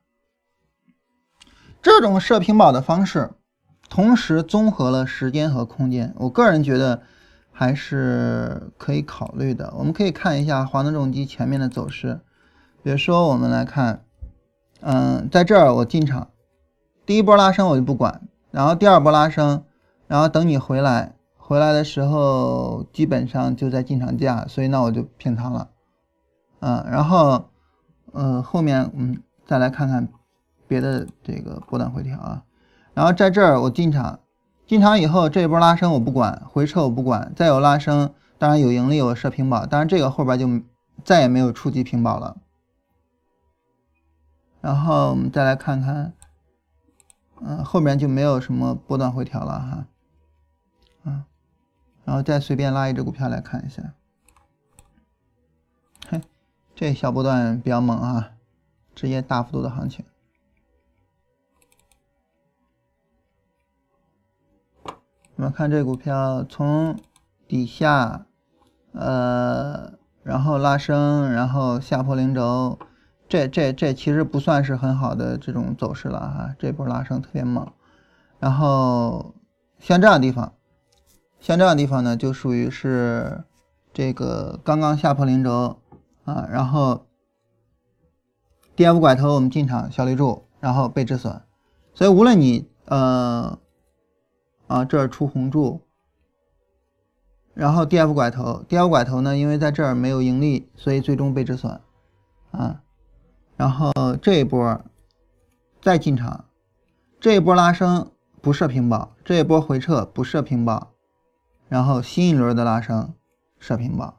这种设平保的方式，同时综合了时间和空间，我个人觉得还是可以考虑的。我们可以看一下华能重机前面的走势，比如说我们来看，嗯，在这儿我进场，第一波拉升我就不管，然后第二波拉升，然后等你回来，回来的时候基本上就在进场价，所以那我就平仓了，嗯，然后，嗯，后面嗯再来看看。别的这个波段回调啊，然后在这儿我进场，进场以后这一波拉升我不管，回撤我不管，再有拉升，当然有盈利我设平保，当然这个后边就再也没有触及平保了。然后我们再来看看，嗯，后面就没有什么波段回调了哈，然后再随便拉一只股票来看一下，嘿，这小波段比较猛啊，直接大幅度的行情。我们看这股票从底下，呃，然后拉升，然后下破零轴，这这这其实不算是很好的这种走势了哈，这波拉升特别猛。然后像这样地方，像这样地方呢，就属于是这个刚刚下破零轴啊，然后跌幅拐头我们进场小立柱，然后被止损。所以无论你呃。啊，这儿出红柱，然后 D F 拐头，D F 拐头呢，因为在这儿没有盈利，所以最终被止损，啊，然后这一波再进场，这一波拉升不设平保，这一波回撤不设平保，然后新一轮的拉升设平保，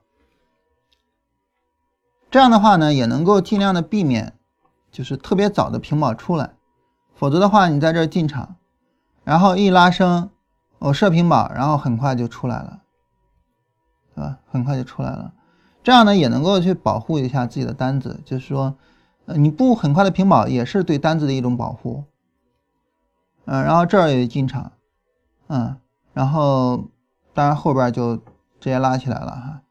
这样的话呢，也能够尽量的避免就是特别早的平保出来，否则的话，你在这儿进场，然后一拉升。我设平保，然后很快就出来了，对吧？很快就出来了，这样呢也能够去保护一下自己的单子，就是说，呃，你不很快的平保也是对单子的一种保护，嗯，然后这儿也进场，嗯，然后当然后边就直接拉起来了哈，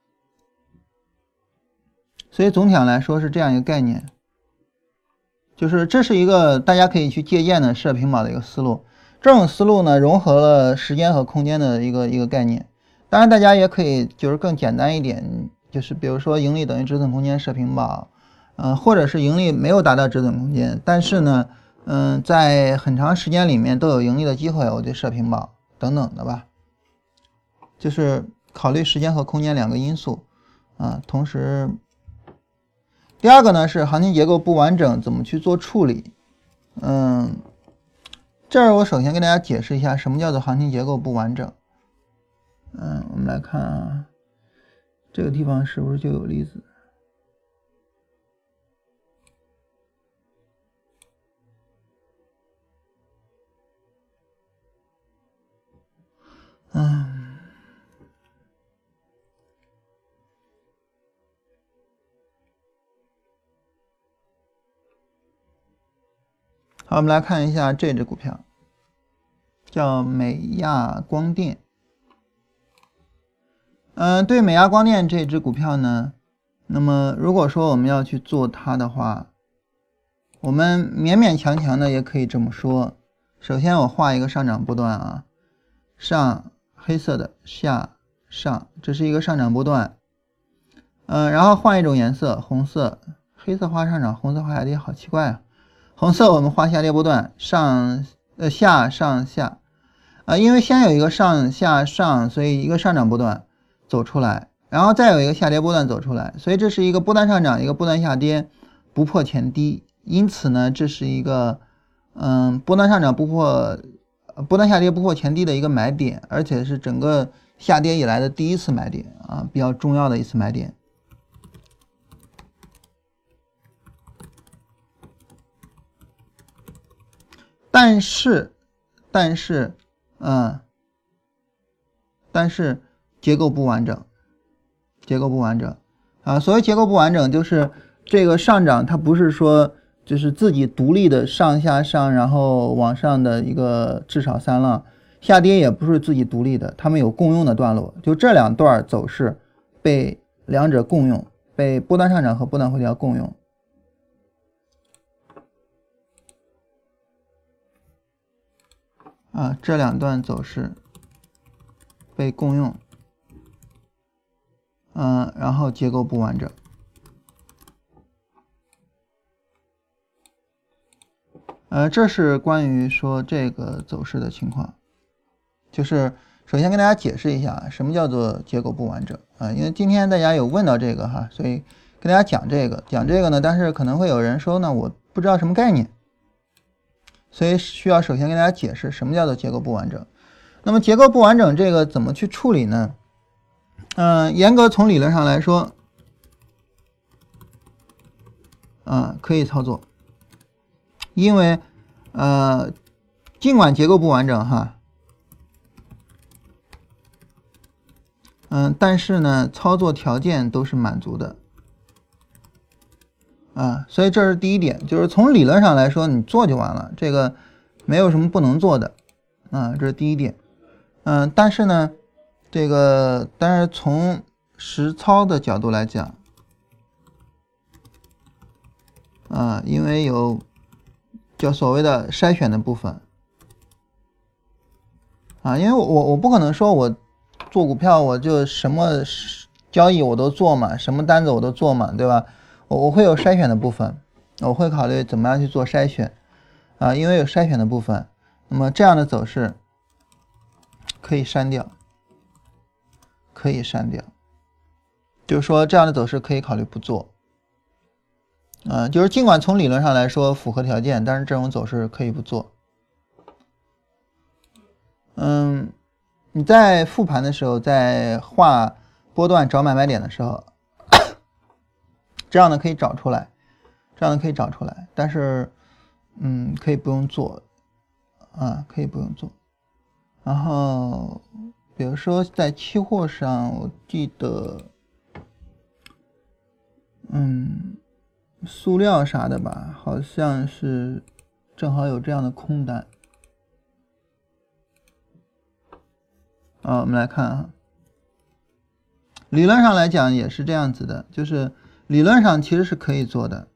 所以总体上来说是这样一个概念，就是这是一个大家可以去借鉴的设平保的一个思路。这种思路呢，融合了时间和空间的一个一个概念。当然，大家也可以就是更简单一点，就是比如说盈利等于止损空间设平保，嗯，或者是盈利没有达到止损空间，但是呢，嗯，在很长时间里面都有盈利的机会，我就设平保等等的吧。就是考虑时间和空间两个因素啊。同时，第二个呢是行情结构不完整，怎么去做处理？嗯。这儿我首先跟大家解释一下，什么叫做行情结构不完整。嗯，我们来看啊，这个地方是不是就有例子？嗯，好，我们来看一下这只股票。叫美亚光电，嗯，对美亚光电这只股票呢，那么如果说我们要去做它的话，我们勉勉强强的也可以这么说。首先我画一个上涨波段啊，上黑色的下上，这是一个上涨波段，嗯，然后换一种颜色，红色，黑色画上涨，红色画下跌，好奇怪啊！红色我们画下跌波段，上呃下上下。啊，因为先有一个上下上，所以一个上涨波段走出来，然后再有一个下跌波段走出来，所以这是一个波段上涨，一个波段下跌，不破前低，因此呢，这是一个嗯波段上涨不破，波段下跌不破前低的一个买点，而且是整个下跌以来的第一次买点啊，比较重要的一次买点。但是，但是。嗯，但是结构不完整，结构不完整啊。所谓结构不完整，就是这个上涨它不是说就是自己独立的上下上，然后往上的一个至少三浪，下跌也不是自己独立的，它们有共用的段落。就这两段走势被两者共用，被波段上涨和波段回调共用。啊，这两段走势被共用，嗯，然后结构不完整。呃，这是关于说这个走势的情况，就是首先跟大家解释一下什么叫做结构不完整啊，因为今天大家有问到这个哈，所以跟大家讲这个讲这个呢，但是可能会有人说呢，我不知道什么概念，所以需要首先跟大家解释什么叫做结构不完整。那么结构不完整这个怎么去处理呢？嗯，严格从理论上来说，啊，可以操作。因为，呃，尽管结构不完整哈，嗯，但是呢，操作条件都是满足的，啊，所以这是第一点，就是从理论上来说，你做就完了，这个没有什么不能做的，啊，这是第一点，嗯，但是呢，这个但是从实操的角度来讲，啊，因为有。叫所谓的筛选的部分啊，因为我我不可能说我做股票我就什么交易我都做嘛，什么单子我都做嘛，对吧？我会有筛选的部分，我会考虑怎么样去做筛选啊，因为有筛选的部分，那么这样的走势可以删掉，可以删掉，就是说这样的走势可以考虑不做。嗯，就是尽管从理论上来说符合条件，但是这种走势可以不做。嗯，你在复盘的时候，在画波段找买卖点的时候，这样的可以找出来，这样的可以找出来，但是，嗯，可以不用做，啊，可以不用做。然后，比如说在期货上，我记得，嗯。塑料啥的吧，好像是正好有这样的空单啊。我们来看啊，理论上来讲也是这样子的，就是理论上其实是可以做的，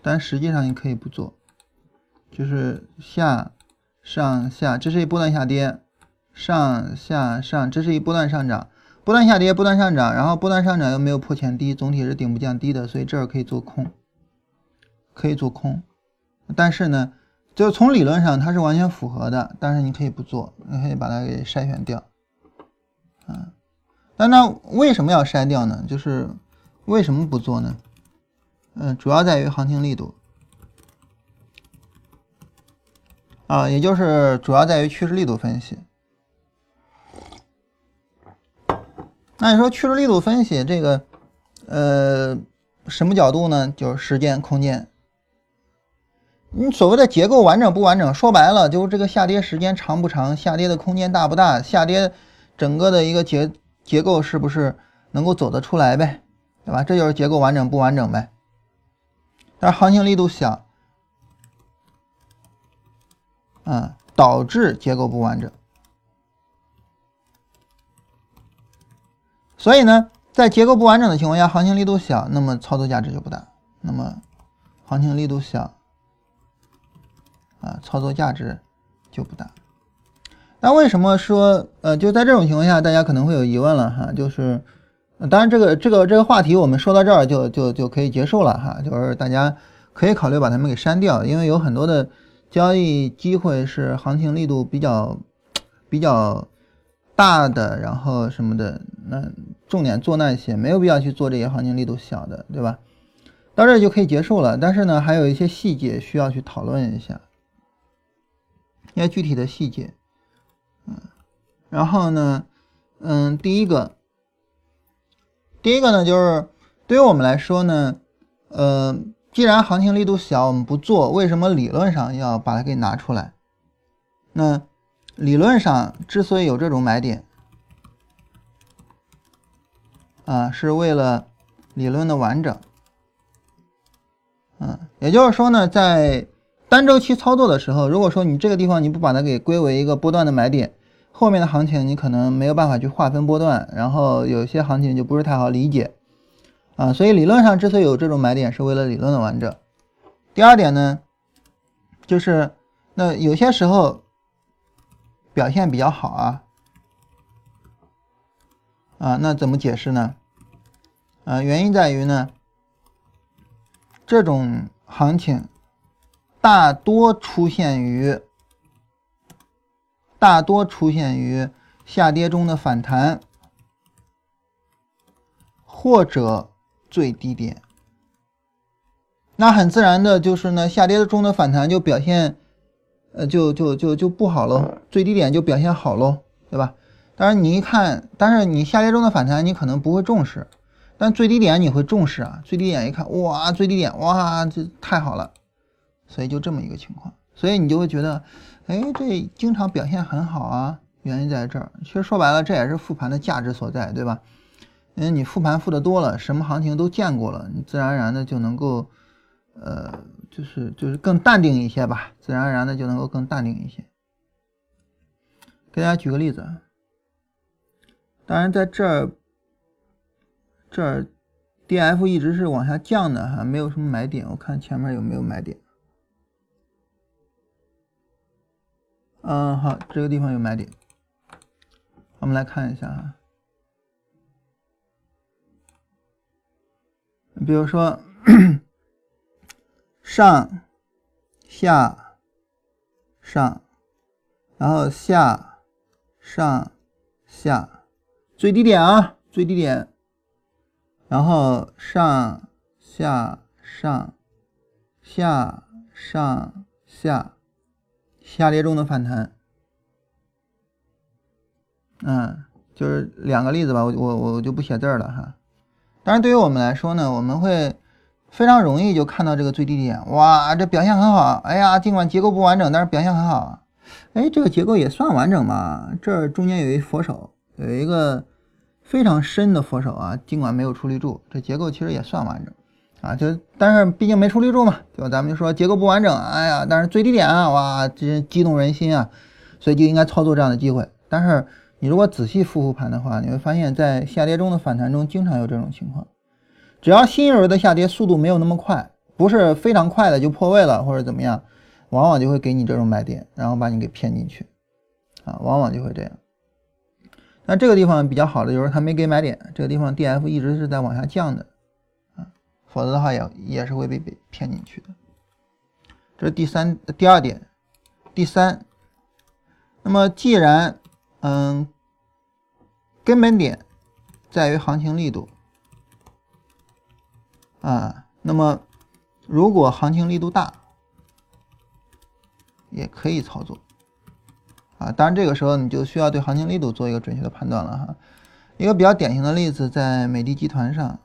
但实际上你可以不做。就是下上下，这是一波段下跌，上下上，这是一波段上涨。波段下跌，波段上涨，然后波段上涨又没有破前低，总体是顶部降低的，所以这儿可以做空，可以做空。但是呢，就从理论上它是完全符合的，但是你可以不做，你可以把它给筛选掉。啊，那那为什么要筛掉呢？就是为什么不做呢？嗯，主要在于行情力度。啊，也就是主要在于趋势力度分析。那你说趋势力度分析这个，呃，什么角度呢？就是时间、空间。你所谓的结构完整不完整，说白了就是这个下跌时间长不长，下跌的空间大不大，下跌整个的一个结结构是不是能够走得出来呗，对吧？这就是结构完整不完整呗。但是行情力度小，嗯，导致结构不完整。所以呢，在结构不完整的情况下，行情力度小，那么操作价值就不大。那么，行情力度小，啊，操作价值就不大。那为什么说，呃，就在这种情况下，大家可能会有疑问了哈，就是，当然这个这个这个话题我们说到这儿就就就可以结束了哈，就是大家可以考虑把它们给删掉，因为有很多的交易机会是行情力度比较比较。大的，然后什么的，那重点做那些，没有必要去做这些行情力度小的，对吧？到这就可以结束了。但是呢，还有一些细节需要去讨论一下，一些具体的细节。嗯，然后呢，嗯，第一个，第一个呢，就是对于我们来说呢，呃，既然行情力度小，我们不做，为什么理论上要把它给拿出来？那？理论上，之所以有这种买点，啊，是为了理论的完整。嗯，也就是说呢，在单周期操作的时候，如果说你这个地方你不把它给归为一个波段的买点，后面的行情你可能没有办法去划分波段，然后有些行情就不是太好理解。啊，所以理论上之所以有这种买点，是为了理论的完整。第二点呢，就是那有些时候。表现比较好啊，啊，那怎么解释呢？啊，原因在于呢，这种行情大多出现于大多出现于下跌中的反弹或者最低点。那很自然的就是呢，下跌中的反弹就表现，呃，就就就就不好喽，最低点就表现好喽，对吧？当然你一看，但是你下跌中的反弹你可能不会重视，但最低点你会重视啊。最低点一看，哇，最低点，哇，这太好了，所以就这么一个情况，所以你就会觉得，哎，这经常表现很好啊，原因在这儿。其实说白了，这也是复盘的价值所在，对吧？因为你复盘复的多了，什么行情都见过了，你自然而然的就能够。呃，就是就是更淡定一些吧，自然而然的就能够更淡定一些。给大家举个例子，当然在这儿这儿，D F 一直是往下降的哈，没有什么买点。我看前面有没有买点。嗯，好，这个地方有买点。我们来看一下啊，比如说。上下上，然后下上下，最低点啊，最低点，然后上下上下上下，下跌中的反弹，嗯，就是两个例子吧，我我我就不写字了哈。当然，对于我们来说呢，我们会。非常容易就看到这个最低点，哇，这表现很好。哎呀，尽管结构不完整，但是表现很好。哎，这个结构也算完整吧？这中间有一佛手，有一个非常深的佛手啊，尽管没有出力柱，这结构其实也算完整啊。就但是毕竟没出力柱嘛，对吧？咱们就说结构不完整。哎呀，但是最低点啊，哇，这激动人心啊，所以就应该操作这样的机会。但是你如果仔细复复盘的话，你会发现在下跌中的反弹中，经常有这种情况。只要新一轮的下跌速度没有那么快，不是非常快的就破位了或者怎么样，往往就会给你这种买点，然后把你给骗进去，啊，往往就会这样。那这个地方比较好的就是它没给买点，这个地方 D F 一直是在往下降的，否则的话也也是会被被骗进去的。这是第三第二点，第三，那么既然嗯，根本点在于行情力度。啊，那么如果行情力度大，也可以操作啊。当然，这个时候你就需要对行情力度做一个准确的判断了哈。一个比较典型的例子在美的集团上，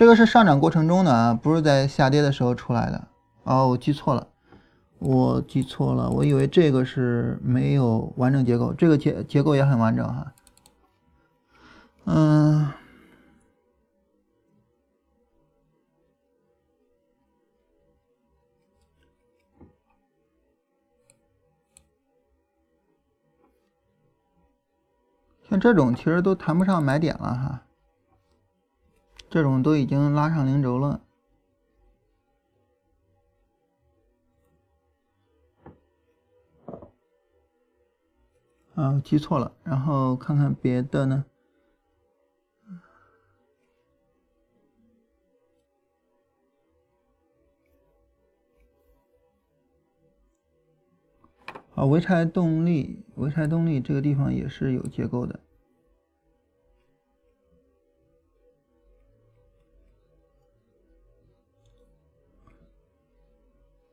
这个是上涨过程中的啊，不是在下跌的时候出来的。哦，我记错了，我记错了，我以为这个是没有完整结构，这个结结构也很完整哈。嗯。像这种其实都谈不上买点了哈，这种都已经拉上零轴了。啊，记错了，然后看看别的呢。啊，潍柴动力，潍柴动力这个地方也是有结构的。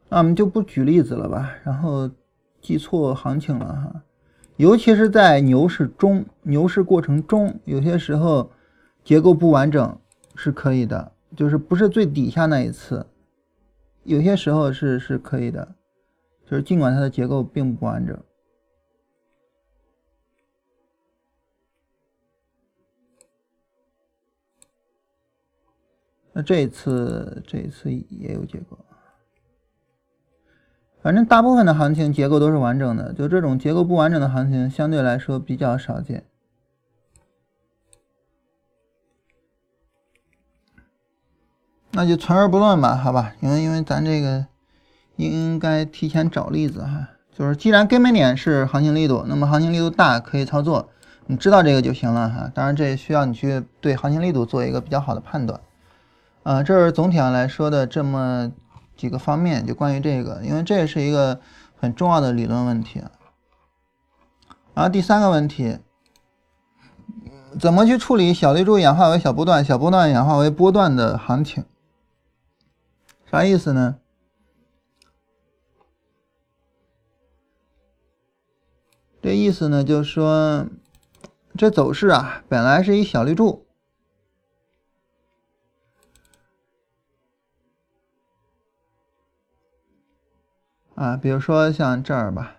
那我们就不举例子了吧，然后记错行情了哈。尤其是在牛市中，牛市过程中，有些时候结构不完整是可以的，就是不是最底下那一次，有些时候是是可以的。就是尽管它的结构并不完整，那这一次这一次也有结构，反正大部分的行情结构都是完整的，就这种结构不完整的行情相对来说比较少见。那就存而不论吧，好吧，因为因为咱这个。应该提前找例子哈，就是既然根本点是行情力度，那么行情力度大可以操作，你知道这个就行了哈。当然，这也需要你去对行情力度做一个比较好的判断。啊，这是总体上来说的这么几个方面，就关于这个，因为这也是一个很重要的理论问题。然后第三个问题，怎么去处理小绿柱演化为小波段，小波段演化为波段的行情？啥意思呢？这意思呢，就是说，这走势啊，本来是一小绿柱啊，比如说像这儿吧，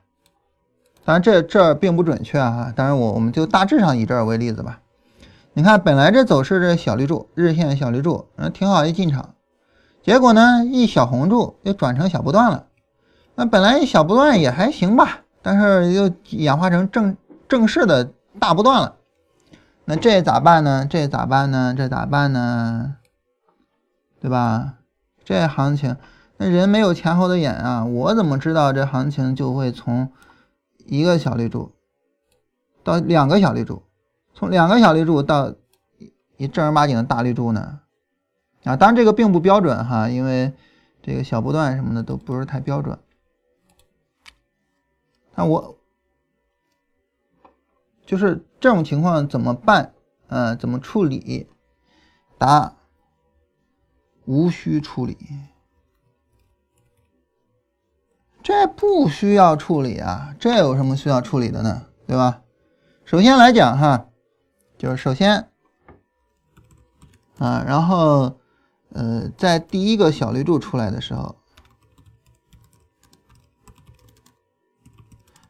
当然这这儿并不准确啊，当然我我们就大致上以这儿为例子吧。你看，本来这走势这小绿柱，日线小绿柱，嗯，挺好一进场，结果呢，一小红柱又转成小波段了。那本来小波段也还行吧。但是又演化成正正式的大波段了，那这咋办呢？这咋办呢？这咋办呢？对吧？这行情，那人没有前后的眼啊，我怎么知道这行情就会从一个小绿柱到两个小绿柱，从两个小绿柱到一正儿八经的大绿柱呢？啊，当然这个并不标准哈，因为这个小波段什么的都不是太标准。那我就是这种情况怎么办？呃，怎么处理？答：无需处理，这不需要处理啊！这有什么需要处理的呢？对吧？首先来讲哈，就是首先啊，然后呃，在第一个小绿柱出来的时候。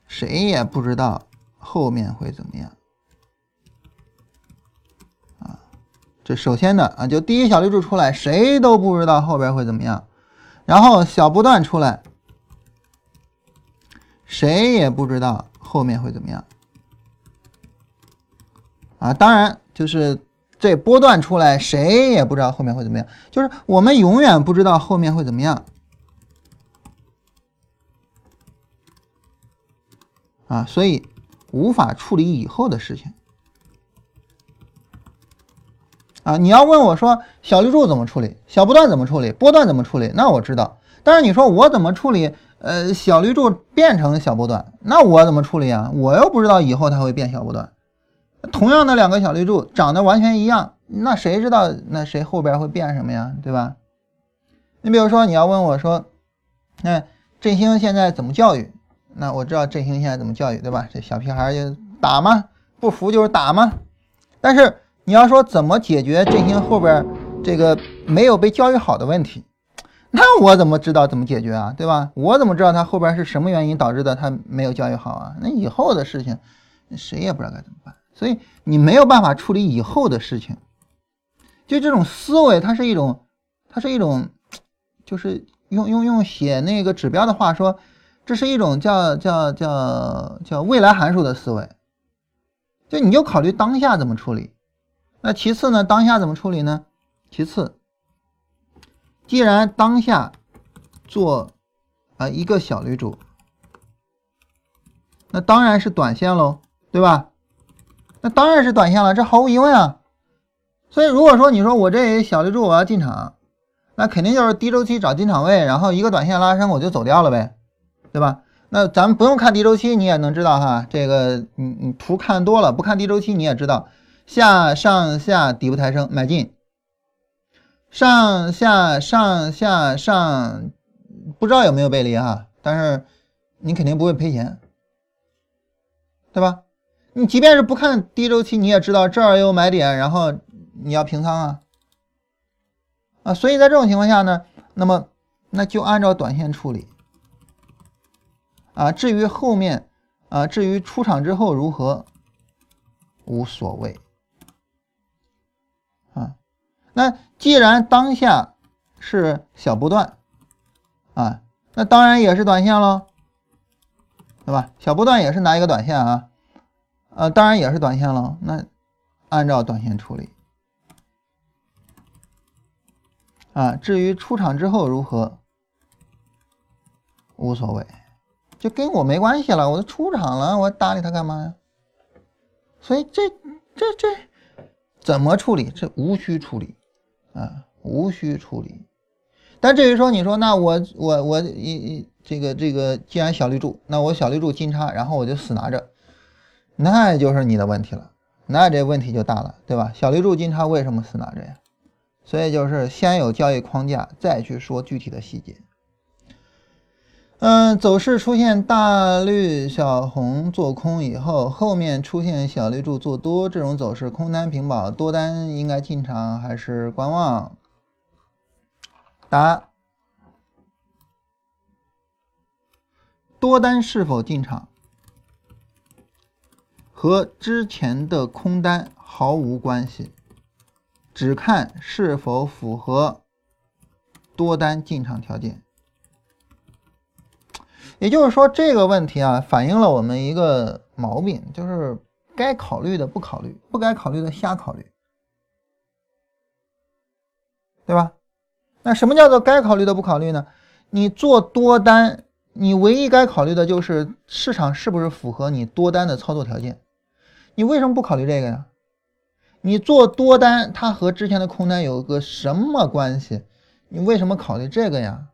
谁也不知道后面会怎么样啊！这首先呢啊，就第一小绿柱出来，谁都不知道后边会怎么样。然后小波段出来，谁也不知道后面会怎么样啊！当然，就是这波段出来，谁也不知道后面会怎么样，就是我们永远不知道后面会怎么样。啊，所以无法处理以后的事情。啊，你要问我说小绿柱怎么处理，小波段怎么处理，波段怎么处理？那我知道。但是你说我怎么处理？呃，小绿柱变成小波段，那我怎么处理啊？我又不知道以后它会变小波段。同样的两个小绿柱长得完全一样，那谁知道那谁后边会变什么呀？对吧？你比如说你要问我说，那振兴现在怎么教育？那我知道振兴现在怎么教育，对吧？这小屁孩就打嘛，不服就是打嘛。但是你要说怎么解决振兴后边这个没有被教育好的问题，那我怎么知道怎么解决啊？对吧？我怎么知道他后边是什么原因导致的他没有教育好啊？那以后的事情谁也不知道该怎么办，所以你没有办法处理以后的事情。就这种思维，它是一种，它是一种，就是用用用写那个指标的话说。这是一种叫叫叫叫未来函数的思维，就你就考虑当下怎么处理。那其次呢？当下怎么处理呢？其次，既然当下做啊一个小绿柱，那当然是短线喽，对吧？那当然是短线了，这毫无疑问啊。所以如果说你说我这小绿柱我要进场，那肯定就是低周期找进场位，然后一个短线拉升我就走掉了呗。对吧？那咱们不用看低周期，你也能知道哈。这个你你图看多了，不看低周期你也知道，下上下底部抬升买进，上下上下上，不知道有没有背离哈，但是你肯定不会赔钱，对吧？你即便是不看低周期，你也知道这儿有买点，然后你要平仓啊啊！所以在这种情况下呢，那么那就按照短线处理。啊，至于后面，啊，至于出场之后如何，无所谓。那既然当下是小波段，啊，那当然也是短线喽，对吧？小波段也是拿一个短线啊，呃，当然也是短线喽。那按照短线处理。啊，至于出场之后如何，无所谓。就跟我没关系了，我都出场了，我搭理他干嘛呀？所以这这这怎么处理？这无需处理啊，无需处理。但至于说你说那我我我一一这个这个，既然小绿柱，那我小绿柱金叉，然后我就死拿着，那就是你的问题了，那这问题就大了，对吧？小绿柱金叉为什么死拿着呀？所以就是先有交易框架，再去说具体的细节。嗯，走势出现大绿小红做空以后，后面出现小绿柱做多，这种走势空单平保，多单应该进场还是观望？答：多单是否进场和之前的空单毫无关系，只看是否符合多单进场条件。也就是说，这个问题啊，反映了我们一个毛病，就是该考虑的不考虑，不该考虑的瞎考虑，对吧？那什么叫做该考虑的不考虑呢？你做多单，你唯一该考虑的就是市场是不是符合你多单的操作条件。你为什么不考虑这个呀？你做多单，它和之前的空单有个什么关系？你为什么考虑这个呀？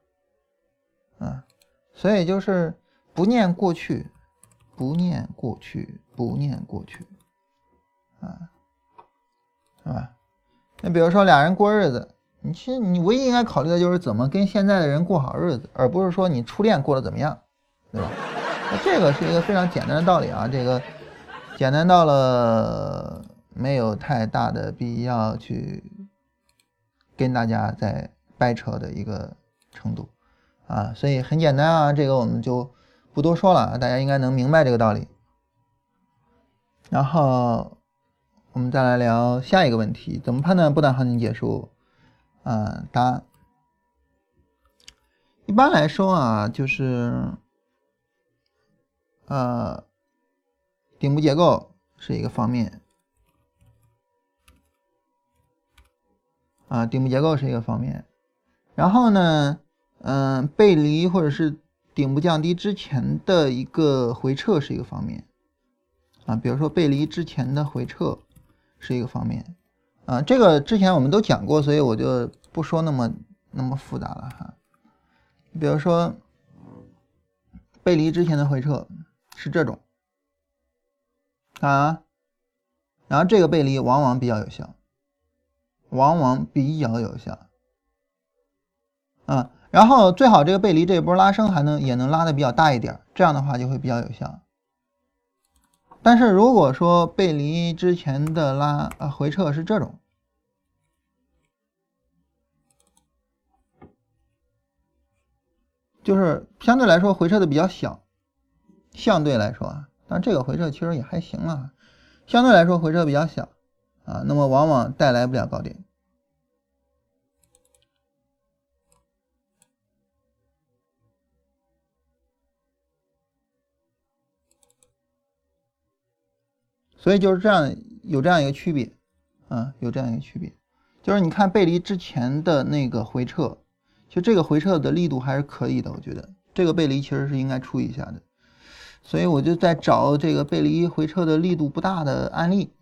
所以就是不念过去，不念过去，不念过去，啊，是吧？那比如说俩人过日子。你其实你唯一应该考虑的就是怎么跟现在的人过好日子，而不是说你初恋过得怎么样，对吧？那这个是一个非常简单的道理啊，这个简单到了没有太大的必要去跟大家在掰扯的一个程度啊，所以很简单啊，这个我们就不多说了，大家应该能明白这个道理。然后我们再来聊下一个问题：怎么判断波段行情结束？嗯，答案一般来说啊，就是呃，顶部结构是一个方面啊，顶部结构是一个方面。然后呢，嗯，背离或者是顶部降低之前的一个回撤是一个方面啊，比如说背离之前的回撤是一个方面。啊，这个之前我们都讲过，所以我就不说那么那么复杂了哈。比如说，背离之前的回撤是这种啊，然后这个背离往往比较有效，往往比较有效啊。然后最好这个背离这一波拉升还能也能拉的比较大一点，这样的话就会比较有效。但是如果说背离之前的拉啊回撤是这种，就是相对来说回撤的比较小，相对来说啊，但这个回撤其实也还行啊，相对来说回撤比较小啊，那么往往带来不了高点。所以就是这样，有这样一个区别，啊，有这样一个区别，就是你看背离之前的那个回撤，其实这个回撤的力度还是可以的，我觉得这个背离其实是应该出一下的，所以我就在找这个背离回撤的力度不大的案例。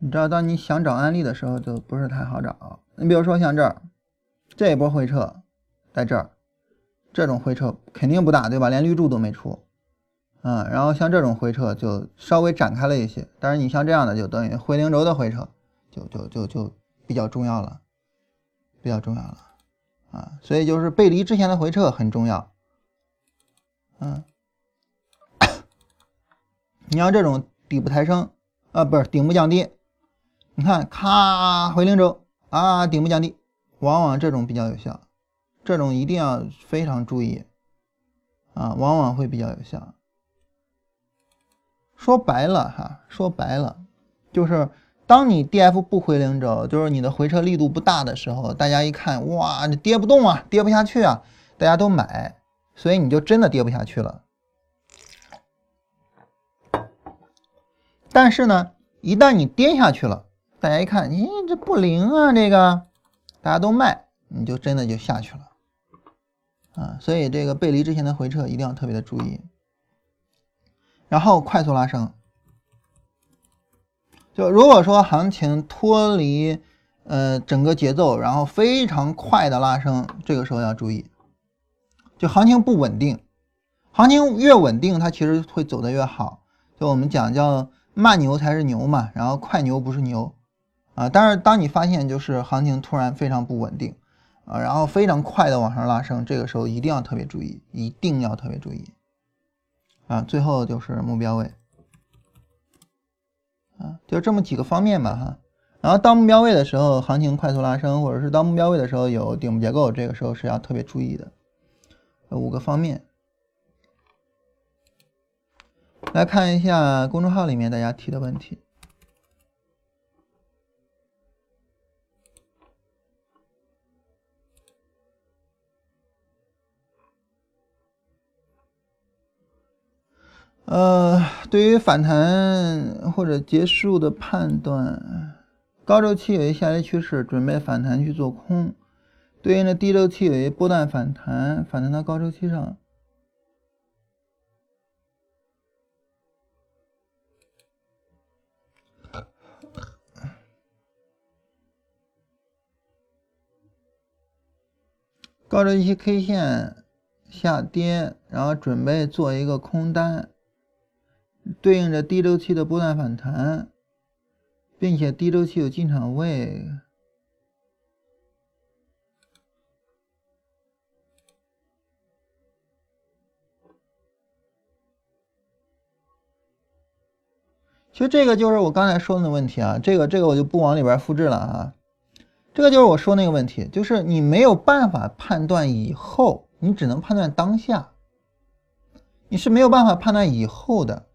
你知道，当你想找案例的时候，就不是太好找。你比如说像这儿。这一波回撤在这儿，这种回撤肯定不大，对吧？连绿柱都没出，嗯，然后像这种回撤就稍微展开了一些，但是你像这样的就等于回零轴的回撤，就就就就比较重要了，比较重要了，啊，所以就是背离之前的回撤很重要，嗯，你像这种底部抬升啊，不是顶部降低，你看咔回零轴啊，顶部降低。往往这种比较有效，这种一定要非常注意啊，往往会比较有效。说白了哈，说白了，就是当你 D F 不回零轴，就是你的回撤力度不大的时候，大家一看，哇，你跌不动啊，跌不下去啊，大家都买，所以你就真的跌不下去了。但是呢，一旦你跌下去了，大家一看，咦，这不灵啊，这个大家都卖，你就真的就下去了啊。所以这个背离之前的回撤一定要特别的注意。然后快速拉升，就如果说行情脱离呃整个节奏，然后非常快的拉升，这个时候要注意，就行情不稳定，行情越稳定，它其实会走得越好。就我们讲叫慢牛才是牛嘛，然后快牛不是牛啊。但是当你发现就是行情突然非常不稳定啊，然后非常快的往上拉升，这个时候一定要特别注意，一定要特别注意。啊，最后就是目标位，啊，就这么几个方面吧，哈。然后到目标位的时候，行情快速拉升，或者是到目标位的时候有顶部结构，这个时候是要特别注意的。五个方面，来看一下公众号里面大家提的问题。呃，对于反弹或者结束的判断，高周期有一下跌趋势，准备反弹去做空；对应的低周期有一波段反弹，反弹到高周期上。高周期 K 线下跌，然后准备做一个空单。对应着低周期的波段反弹，并且低周期有进场位。其实这个就是我刚才说的问题啊，这个这个我就不往里边复制了啊。这个就是我说那个问题，就是你没有办法判断以后，你只能判断当下，你是没有办法判断以后的。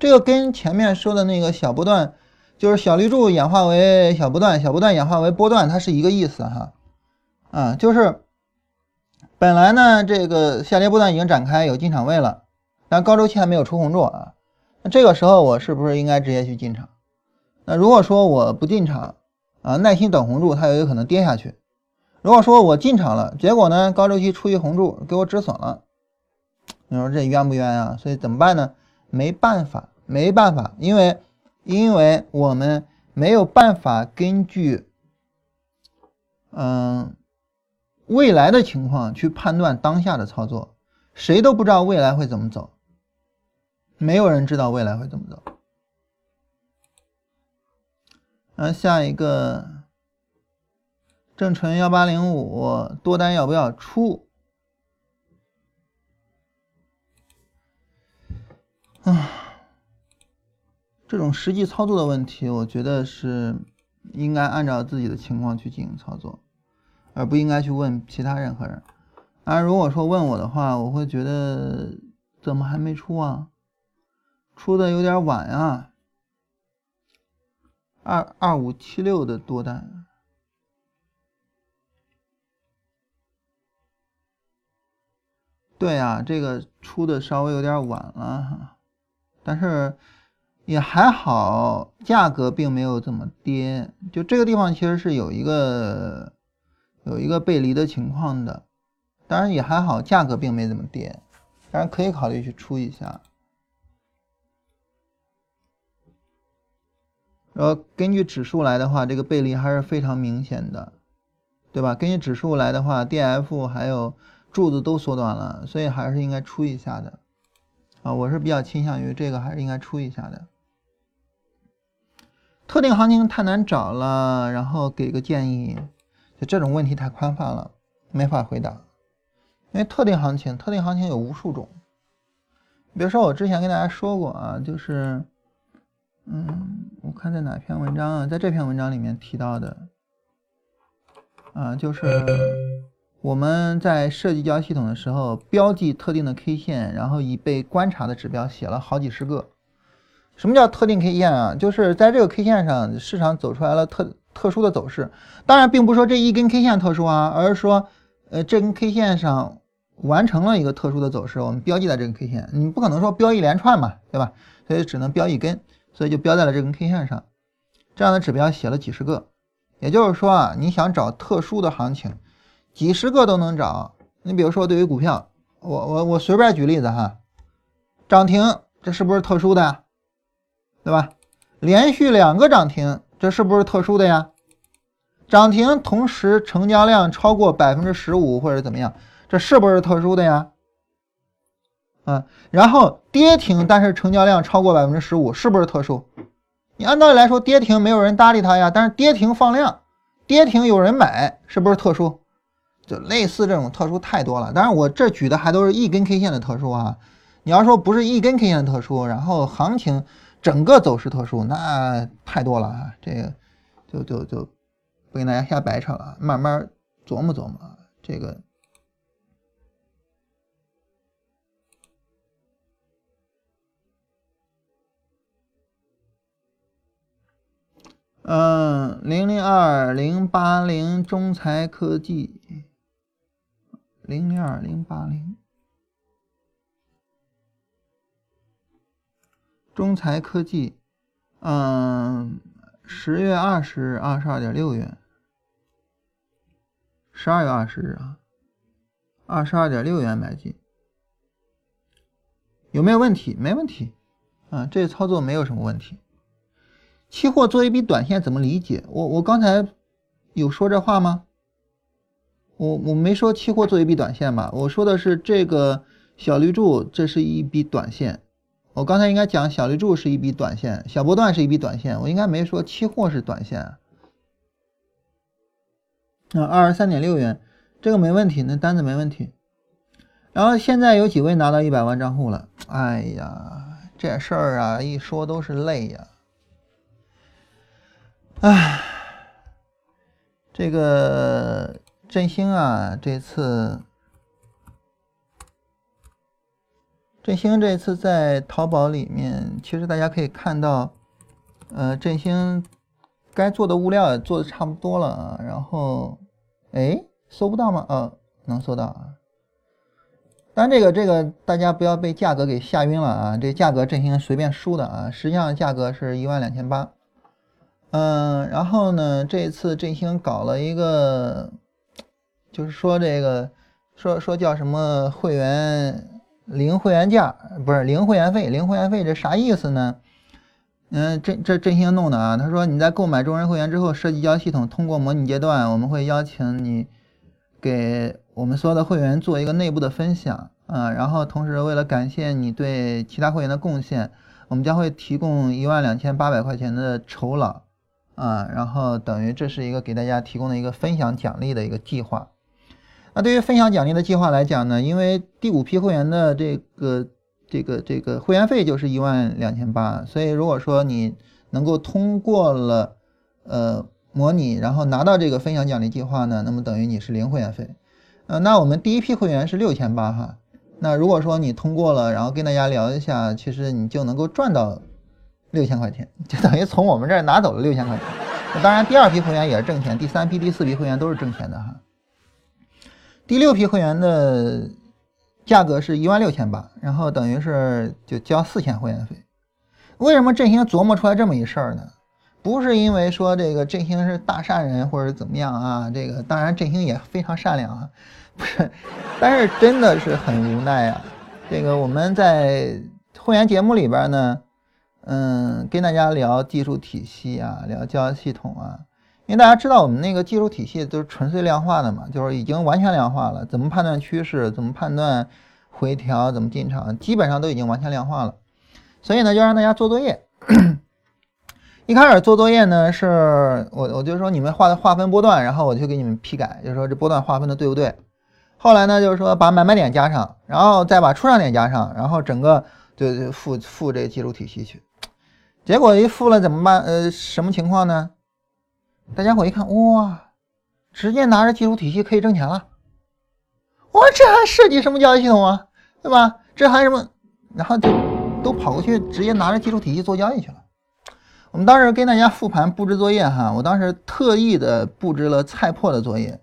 这个跟前面说的那个小波段，就是小绿柱演化为小波段，小波段演化为波段，它是一个意思哈。啊，就是本来呢，这个下跌波段已经展开，有进场位了，但高周期还没有出红柱啊。那这个时候我是不是应该直接去进场？那如果说我不进场啊，耐心等红柱，它也有可能跌下去。如果说我进场了，结果呢，高周期出一红柱给我止损了，你说这冤不冤啊？所以怎么办呢？没办法。没办法，因为因为我们没有办法根据嗯未来的情况去判断当下的操作，谁都不知道未来会怎么走，没有人知道未来会怎么走。然后下一个正纯幺八零五多单要不要出？啊。这种实际操作的问题，我觉得是应该按照自己的情况去进行操作，而不应该去问其他任何人。啊，如果说问我的话，我会觉得怎么还没出啊？出的有点晚啊。二二五七六的多单，对呀，这个出的稍微有点晚了，但是。也还好，价格并没有怎么跌，就这个地方其实是有一个有一个背离的情况的，当然也还好，价格并没怎么跌，当然可以考虑去出一下。然后根据指数来的话，这个背离还是非常明显的，对吧？根据指数来的话，D F 还有柱子都缩短了，所以还是应该出一下的啊，我是比较倾向于这个还是应该出一下的。特定行情太难找了，然后给个建议，就这种问题太宽泛了，没法回答。因为特定行情，特定行情有无数种。比如说我之前跟大家说过啊，就是，嗯，我看在哪篇文章啊，在这篇文章里面提到的，啊，就是我们在设计交易系统的时候，标记特定的 K 线，然后以被观察的指标写了好几十个。什么叫特定 K 线啊？就是在这个 K 线上，市场走出来了特特殊的走势。当然，并不是说这一根 K 线特殊啊，而是说，呃，这根 K 线上完成了一个特殊的走势，我们标记在这根 K 线。你不可能说标一连串嘛，对吧？所以只能标一根，所以就标在了这根 K 线上。这样的指标写了几十个，也就是说啊，你想找特殊的行情，几十个都能找。你比如说，对于股票，我我我随便举例子哈，涨停，这是不是特殊的？对吧？连续两个涨停，这是不是特殊的呀？涨停同时成交量超过百分之十五或者怎么样，这是不是特殊的呀？嗯，然后跌停，但是成交量超过百分之十五，是不是特殊？你按道理来说，跌停没有人搭理它呀，但是跌停放量，跌停有人买，是不是特殊？就类似这种特殊太多了，当然我这举的还都是一根 K 线的特殊啊。你要说不是一根 K 线的特殊，然后行情整个走势特殊，那太多了啊。这个就就就不跟大家瞎掰扯了，慢慢琢磨琢磨这个。嗯，零零二零八零中财科技。零零二零八零，中财科技，嗯，十月二十日二十二点六元，十二月二十日啊，二十二点六元买进，有没有问题？没问题，啊，这操作没有什么问题。期货做一笔短线怎么理解？我我刚才有说这话吗？我我没说期货做一笔短线吧，我说的是这个小绿柱，这是一笔短线。我刚才应该讲小绿柱是一笔短线，小波段是一笔短线，我应该没说期货是短线。那二十三点六元，这个没问题，那单子没问题。然后现在有几位拿到一百万账户了？哎呀，这事儿啊，一说都是泪呀。唉，这个。振兴啊，这次振兴这次在淘宝里面，其实大家可以看到，呃，振兴该做的物料也做的差不多了啊。然后，哎，搜不到吗？呃，能搜到啊。但这个这个大家不要被价格给吓晕了啊！这价格振兴随便输的啊，实际上价格是一万两千八。嗯，然后呢，这一次振兴搞了一个。就是说这个，说说叫什么会员零会员价，不是零会员费，零会员费这啥意思呢？嗯，这这振兴弄的啊。他说你在购买中人会员之后，设计交系统通过模拟阶段，我们会邀请你给我们所有的会员做一个内部的分享啊。然后同时为了感谢你对其他会员的贡献，我们将会提供一万两千八百块钱的酬劳啊。然后等于这是一个给大家提供的一个分享奖励的一个计划。对于分享奖励的计划来讲呢，因为第五批会员的这个这个这个会员费就是一万两千八，所以如果说你能够通过了呃模拟，然后拿到这个分享奖励计划呢，那么等于你是零会员费。呃，那我们第一批会员是六千八哈，那如果说你通过了，然后跟大家聊一下，其实你就能够赚到六千块钱，就等于从我们这儿拿走了六千块钱。那当然，第二批会员也是挣钱，第三批、第四批会员都是挣钱的哈。第六批会员的价格是一万六千八，然后等于是就交四千会员费。为什么振兴琢磨出来这么一事儿呢？不是因为说这个振兴是大善人或者怎么样啊？这个当然振兴也非常善良啊，不是，但是真的是很无奈啊。这个我们在会员节目里边呢，嗯，跟大家聊技术体系啊，聊交易系统啊。因为大家知道我们那个技术体系都是纯粹量化的嘛，就是已经完全量化了。怎么判断趋势？怎么判断回调？怎么进场？基本上都已经完全量化了。所以呢，就让大家做作业。一开始做作业呢，是我我就说你们画的划分波段，然后我就给你们批改，就是说这波段划分的对不对。后来呢，就是说把买卖点加上，然后再把出场点加上，然后整个就就复复这个技术体系去。结果一复了怎么办？呃，什么情况呢？大家伙一看，哇，直接拿着技术体系可以挣钱了。我这还涉及什么交易系统啊？对吧？这还什么？然后就都跑过去，直接拿着技术体系做交易去了。我们当时跟大家复盘布置作业哈，我当时特意的布置了菜粕的作业。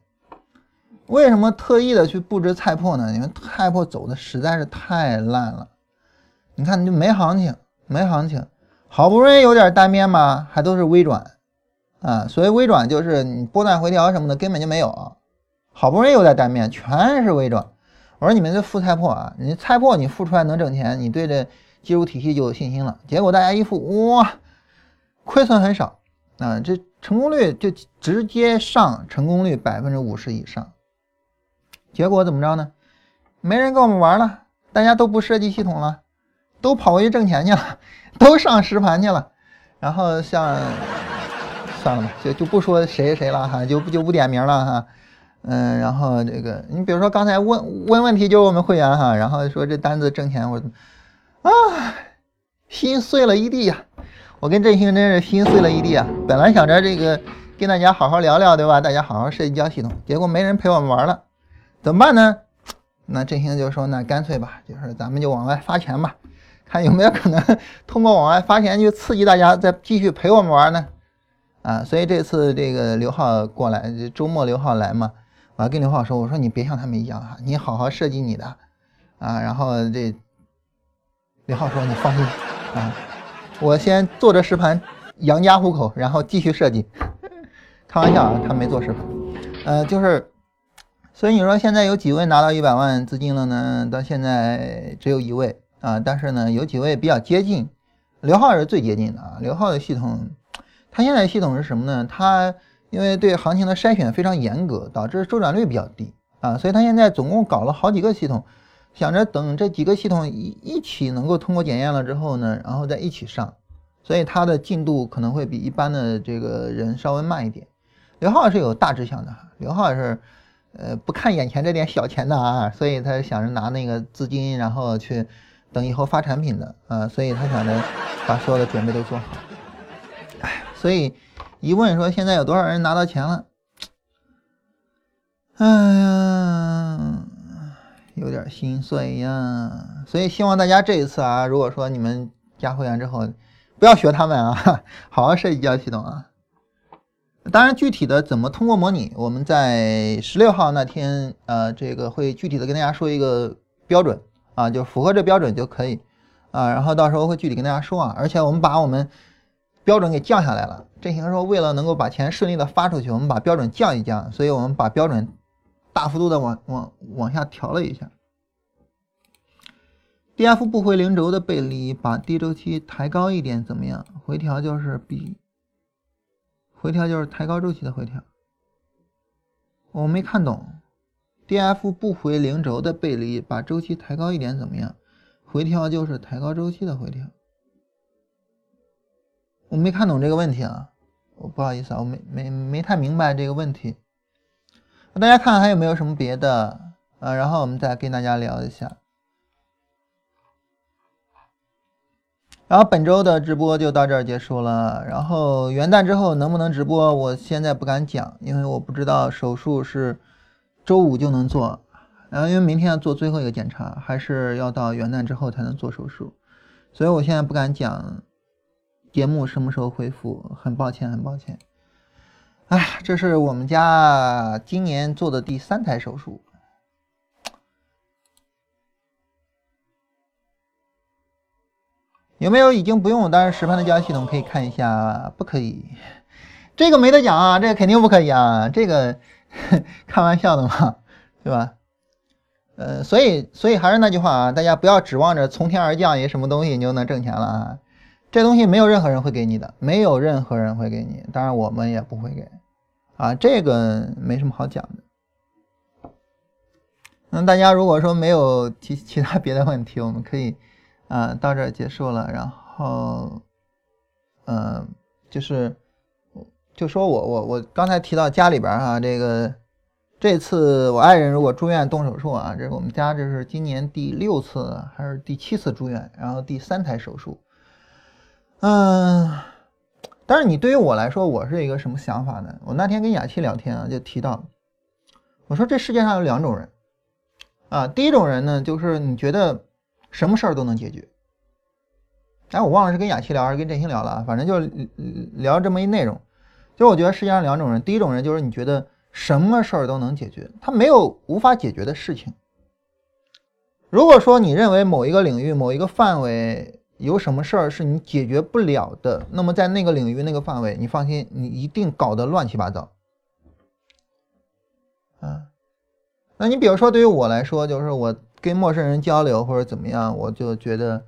为什么特意的去布置菜粕呢？因为菜粕走的实在是太烂了。你看，就没行情，没行情，好不容易有点单边嘛，还都是微转。啊。所谓微转就是你波段回调什么的根本就没有，好不容易有点单面，全是微转。我说你们这复菜破啊，你菜破你复出来能挣钱，你对这技术体系就有信心了。结果大家一复，哇，亏损很少啊，这成功率就直接上，成功率百分之五十以上。结果怎么着呢？没人跟我们玩了，大家都不设计系统了，都跑过去挣钱去了，都上实盘去了。然后像算了吧，就就不说谁谁了哈，就不就不点名了哈。嗯，然后这个你比如说刚才问问问题就是我们会员哈，然后说这单子挣钱我啊心碎了一地呀。我跟振兴真是心碎了一地啊。本来想着这个跟大家好好聊聊对吧？大家好好设计交系统，结果没人陪我们玩了，怎么办呢？那振兴就说那干脆吧，就是咱们就往外发钱吧，看有没有可能通过往外发钱去刺激大家再继续陪我们玩呢？啊，所以这次这个刘浩过来，周末刘浩来嘛。我还跟刘浩说：“我说你别像他们一样啊，你好好设计你的啊。”然后这刘浩说：“你放心啊，我先做着实盘养家糊口，然后继续设计。”开玩笑啊，他没做实盘。呃，就是，所以你说现在有几位拿到一百万资金了呢？到现在只有一位啊，但是呢，有几位比较接近。刘浩是最接近的啊。刘浩的系统，他现在系统是什么呢？他。因为对行情的筛选非常严格，导致周转率比较低啊，所以他现在总共搞了好几个系统，想着等这几个系统一一起能够通过检验了之后呢，然后再一起上，所以他的进度可能会比一般的这个人稍微慢一点。刘浩是有大志向的，刘浩是呃不看眼前这点小钱的啊，所以他想着拿那个资金，然后去等以后发产品的啊，所以他想着把所有的准备都做好。所以。一问说现在有多少人拿到钱了？哎呀，有点心碎呀。所以希望大家这一次啊，如果说你们加会员之后，不要学他们啊，好好设计交易系统啊。当然，具体的怎么通过模拟，我们在十六号那天呃，这个会具体的跟大家说一个标准啊，就符合这标准就可以啊。然后到时候会具体跟大家说啊。而且我们把我们标准给降下来了。振兴说，为了能够把钱顺利的发出去，我们把标准降一降，所以我们把标准大幅度的往往往下调了一下。D F 不回零轴的背离，把低周期抬高一点怎么样？回调就是比回调就是抬高周期的回调。我没看懂，D F 不回零轴的背离，把周期抬高一点怎么样？回调就是抬高周期的回调。我没看懂这个问题啊，我不好意思啊，我没没没太明白这个问题。大家看还有没有什么别的啊？然后我们再跟大家聊一下。然后本周的直播就到这儿结束了。然后元旦之后能不能直播，我现在不敢讲，因为我不知道手术是周五就能做，然后因为明天要做最后一个检查，还是要到元旦之后才能做手术，所以我现在不敢讲。节目什么时候恢复？很抱歉，很抱歉。哎，这是我们家今年做的第三台手术。有没有已经不用？当然，实盘的交易系统可以看一下。不可以，这个没得讲啊，这个肯定不可以啊，这个 开玩笑的嘛，对吧？呃，所以，所以还是那句话啊，大家不要指望着从天而降一什么东西你就能挣钱了啊。这东西没有任何人会给你的，没有任何人会给你，当然我们也不会给，啊，这个没什么好讲的。那大家如果说没有其其他别的问题，我们可以啊到这儿结束了。然后，嗯，就是就说我我我刚才提到家里边啊，这个这次我爱人如果住院动手术啊，这是我们家这是今年第六次还是第七次住院，然后第三台手术。嗯，但是你对于我来说，我是一个什么想法呢？我那天跟雅琪聊天啊，就提到，我说这世界上有两种人，啊，第一种人呢，就是你觉得什么事儿都能解决。哎，我忘了是跟雅琪聊还是跟振兴聊了，反正就聊这么一内容。就我觉得世界上两种人，第一种人就是你觉得什么事儿都能解决，他没有无法解决的事情。如果说你认为某一个领域、某一个范围，有什么事儿是你解决不了的，那么在那个领域那个范围，你放心，你一定搞得乱七八糟。啊，那你比如说对于我来说，就是我跟陌生人交流或者怎么样，我就觉得，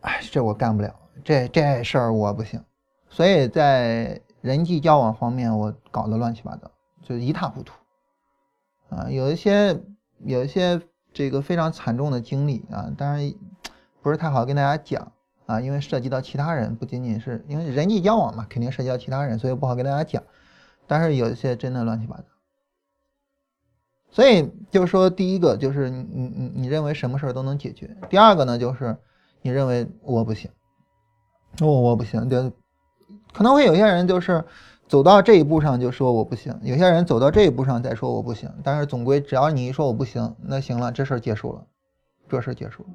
哎，这我干不了，这这事儿我不行。所以在人际交往方面，我搞得乱七八糟，就一塌糊涂。啊，有一些有一些这个非常惨重的经历啊，当然不是太好跟大家讲。啊，因为涉及到其他人，不仅仅是因为人际交往嘛，肯定涉及到其他人，所以不好跟大家讲。但是有一些真的乱七八糟。所以就是说，第一个就是你你你你认为什么事儿都能解决。第二个呢，就是你认为我不行，我我不行，就可能会有些人就是走到这一步上就说我不行，有些人走到这一步上再说我不行。但是总归只要你一说我不行，那行了，这事儿结束了，这事儿结束了。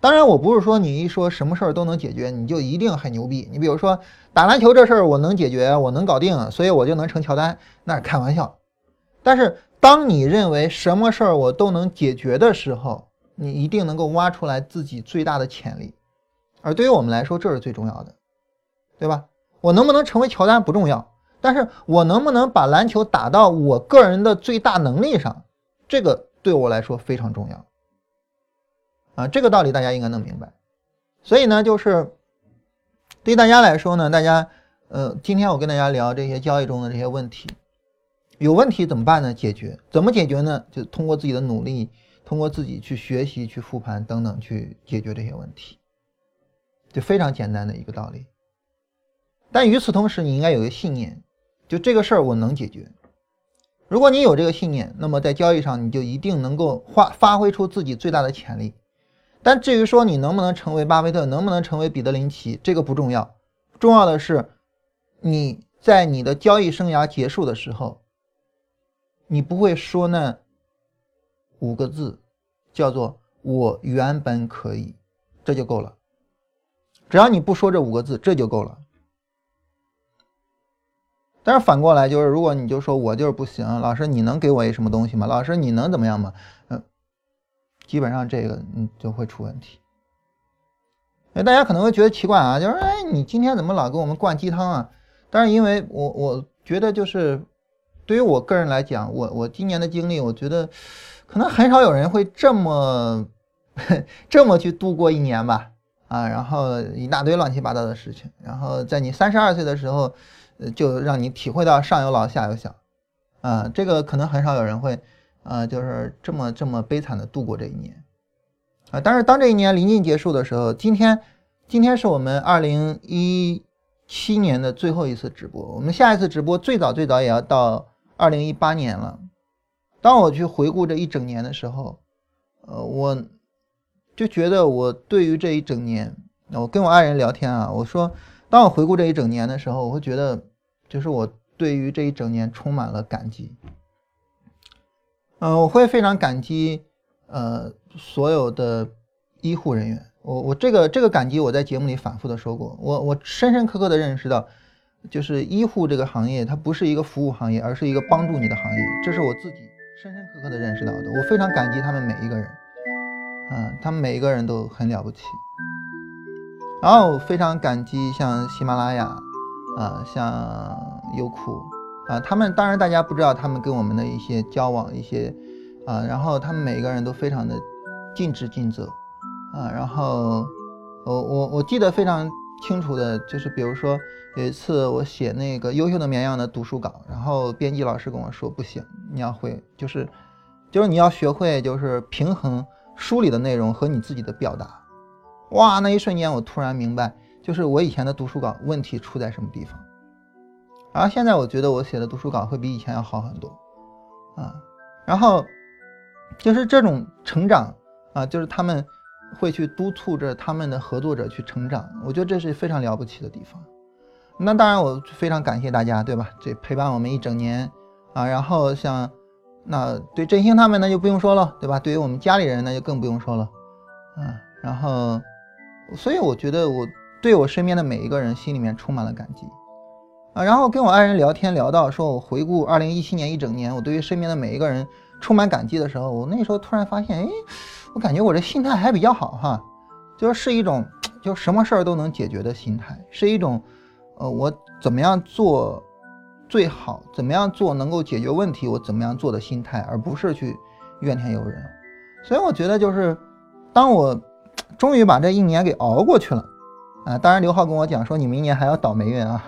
当然，我不是说你一说什么事儿都能解决，你就一定很牛逼。你比如说打篮球这事儿，我能解决，我能搞定，所以我就能成乔丹，那是开玩笑。但是，当你认为什么事儿我都能解决的时候，你一定能够挖出来自己最大的潜力。而对于我们来说，这是最重要的，对吧？我能不能成为乔丹不重要，但是我能不能把篮球打到我个人的最大能力上，这个对我来说非常重要。啊，这个道理大家应该能明白，所以呢，就是对大家来说呢，大家，呃，今天我跟大家聊这些交易中的这些问题，有问题怎么办呢？解决，怎么解决呢？就通过自己的努力，通过自己去学习、去复盘等等去解决这些问题，就非常简单的一个道理。但与此同时，你应该有一个信念，就这个事儿我能解决。如果你有这个信念，那么在交易上你就一定能够发发挥出自己最大的潜力。但至于说你能不能成为巴菲特，能不能成为彼得林奇，这个不重要，重要的是你在你的交易生涯结束的时候，你不会说那五个字，叫做“我原本可以”，这就够了。只要你不说这五个字，这就够了。但是反过来就是，如果你就说我就是不行，老师你能给我一什么东西吗？老师你能怎么样吗？嗯。基本上这个嗯就会出问题。哎，大家可能会觉得奇怪啊，就是哎，你今天怎么老给我们灌鸡汤啊？但是因为我我觉得就是对于我个人来讲，我我今年的经历，我觉得可能很少有人会这么 这么去度过一年吧啊，然后一大堆乱七八糟的事情，然后在你三十二岁的时候，呃，就让你体会到上有老下有小啊，这个可能很少有人会。啊，就是这么这么悲惨的度过这一年，啊，但是当这一年临近结束的时候，今天，今天是我们二零一七年的最后一次直播，我们下一次直播最早最早也要到二零一八年了。当我去回顾这一整年的时候，呃，我就觉得我对于这一整年，我跟我爱人聊天啊，我说，当我回顾这一整年的时候，我会觉得，就是我对于这一整年充满了感激。嗯，我会非常感激，呃，所有的医护人员。我我这个这个感激，我在节目里反复的说过。我我深深刻刻的认识到，就是医护这个行业，它不是一个服务行业，而是一个帮助你的行业。这是我自己深深刻刻的认识到的。我非常感激他们每一个人，啊，他们每一个人都很了不起。然后非常感激像喜马拉雅，啊，像优酷。啊，他们当然大家不知道他们跟我们的一些交往，一些啊，然后他们每一个人都非常的尽职尽责啊，然后我我我记得非常清楚的就是，比如说有一次我写那个优秀的绵羊的读书稿，然后编辑老师跟我说不行，你要会就是就是你要学会就是平衡书里的内容和你自己的表达，哇，那一瞬间我突然明白，就是我以前的读书稿问题出在什么地方。然后现在我觉得我写的读书稿会比以前要好很多，啊，然后就是这种成长啊，就是他们会去督促着他们的合作者去成长，我觉得这是非常了不起的地方。那当然我非常感谢大家，对吧？这陪伴我们一整年啊，然后像那对振兴他们那就不用说了，对吧？对于我们家里人那就更不用说了，啊，然后所以我觉得我对我身边的每一个人心里面充满了感激。啊，然后跟我爱人聊天聊到说，我回顾二零一七年一整年，我对于身边的每一个人充满感激的时候，我那时候突然发现，哎，我感觉我这心态还比较好哈，就是是一种就什么事儿都能解决的心态，是一种，呃，我怎么样做最好，怎么样做能够解决问题，我怎么样做的心态，而不是去怨天尤人。所以我觉得就是，当我终于把这一年给熬过去了，啊，当然刘浩跟我讲说你明年还要倒霉运啊，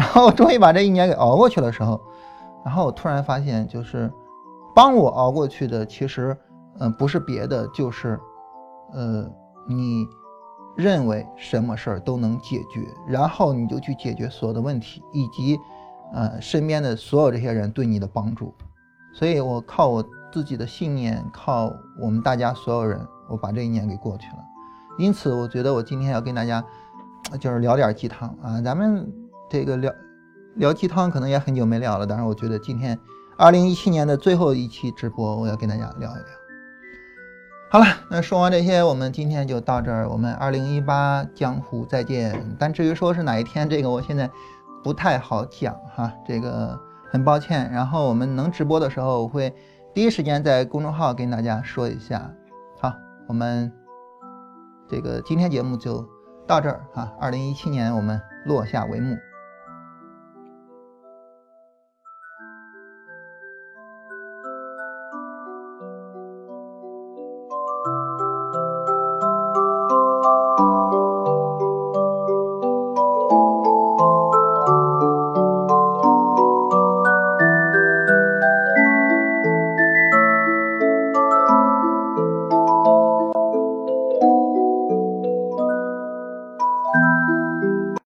然后终于把这一年给熬过去的时候，然后我突然发现就是，帮我熬过去的其实，嗯，不是别的，就是，呃，你。认为什么事儿都能解决，然后你就去解决所有的问题，以及，呃，身边的所有这些人对你的帮助。所以我靠我自己的信念，靠我们大家所有人，我把这一年给过去了。因此，我觉得我今天要跟大家，就是聊点鸡汤啊。咱们这个聊聊鸡汤，可能也很久没聊了。但是我觉得今天，二零一七年的最后一期直播，我要跟大家聊一聊。好了，那说完这些，我们今天就到这儿。我们二零一八江湖再见。但至于说是哪一天，这个我现在不太好讲哈，这个很抱歉。然后我们能直播的时候，我会第一时间在公众号跟大家说一下。好，我们这个今天节目就到这儿哈。二零一七年我们落下帷幕。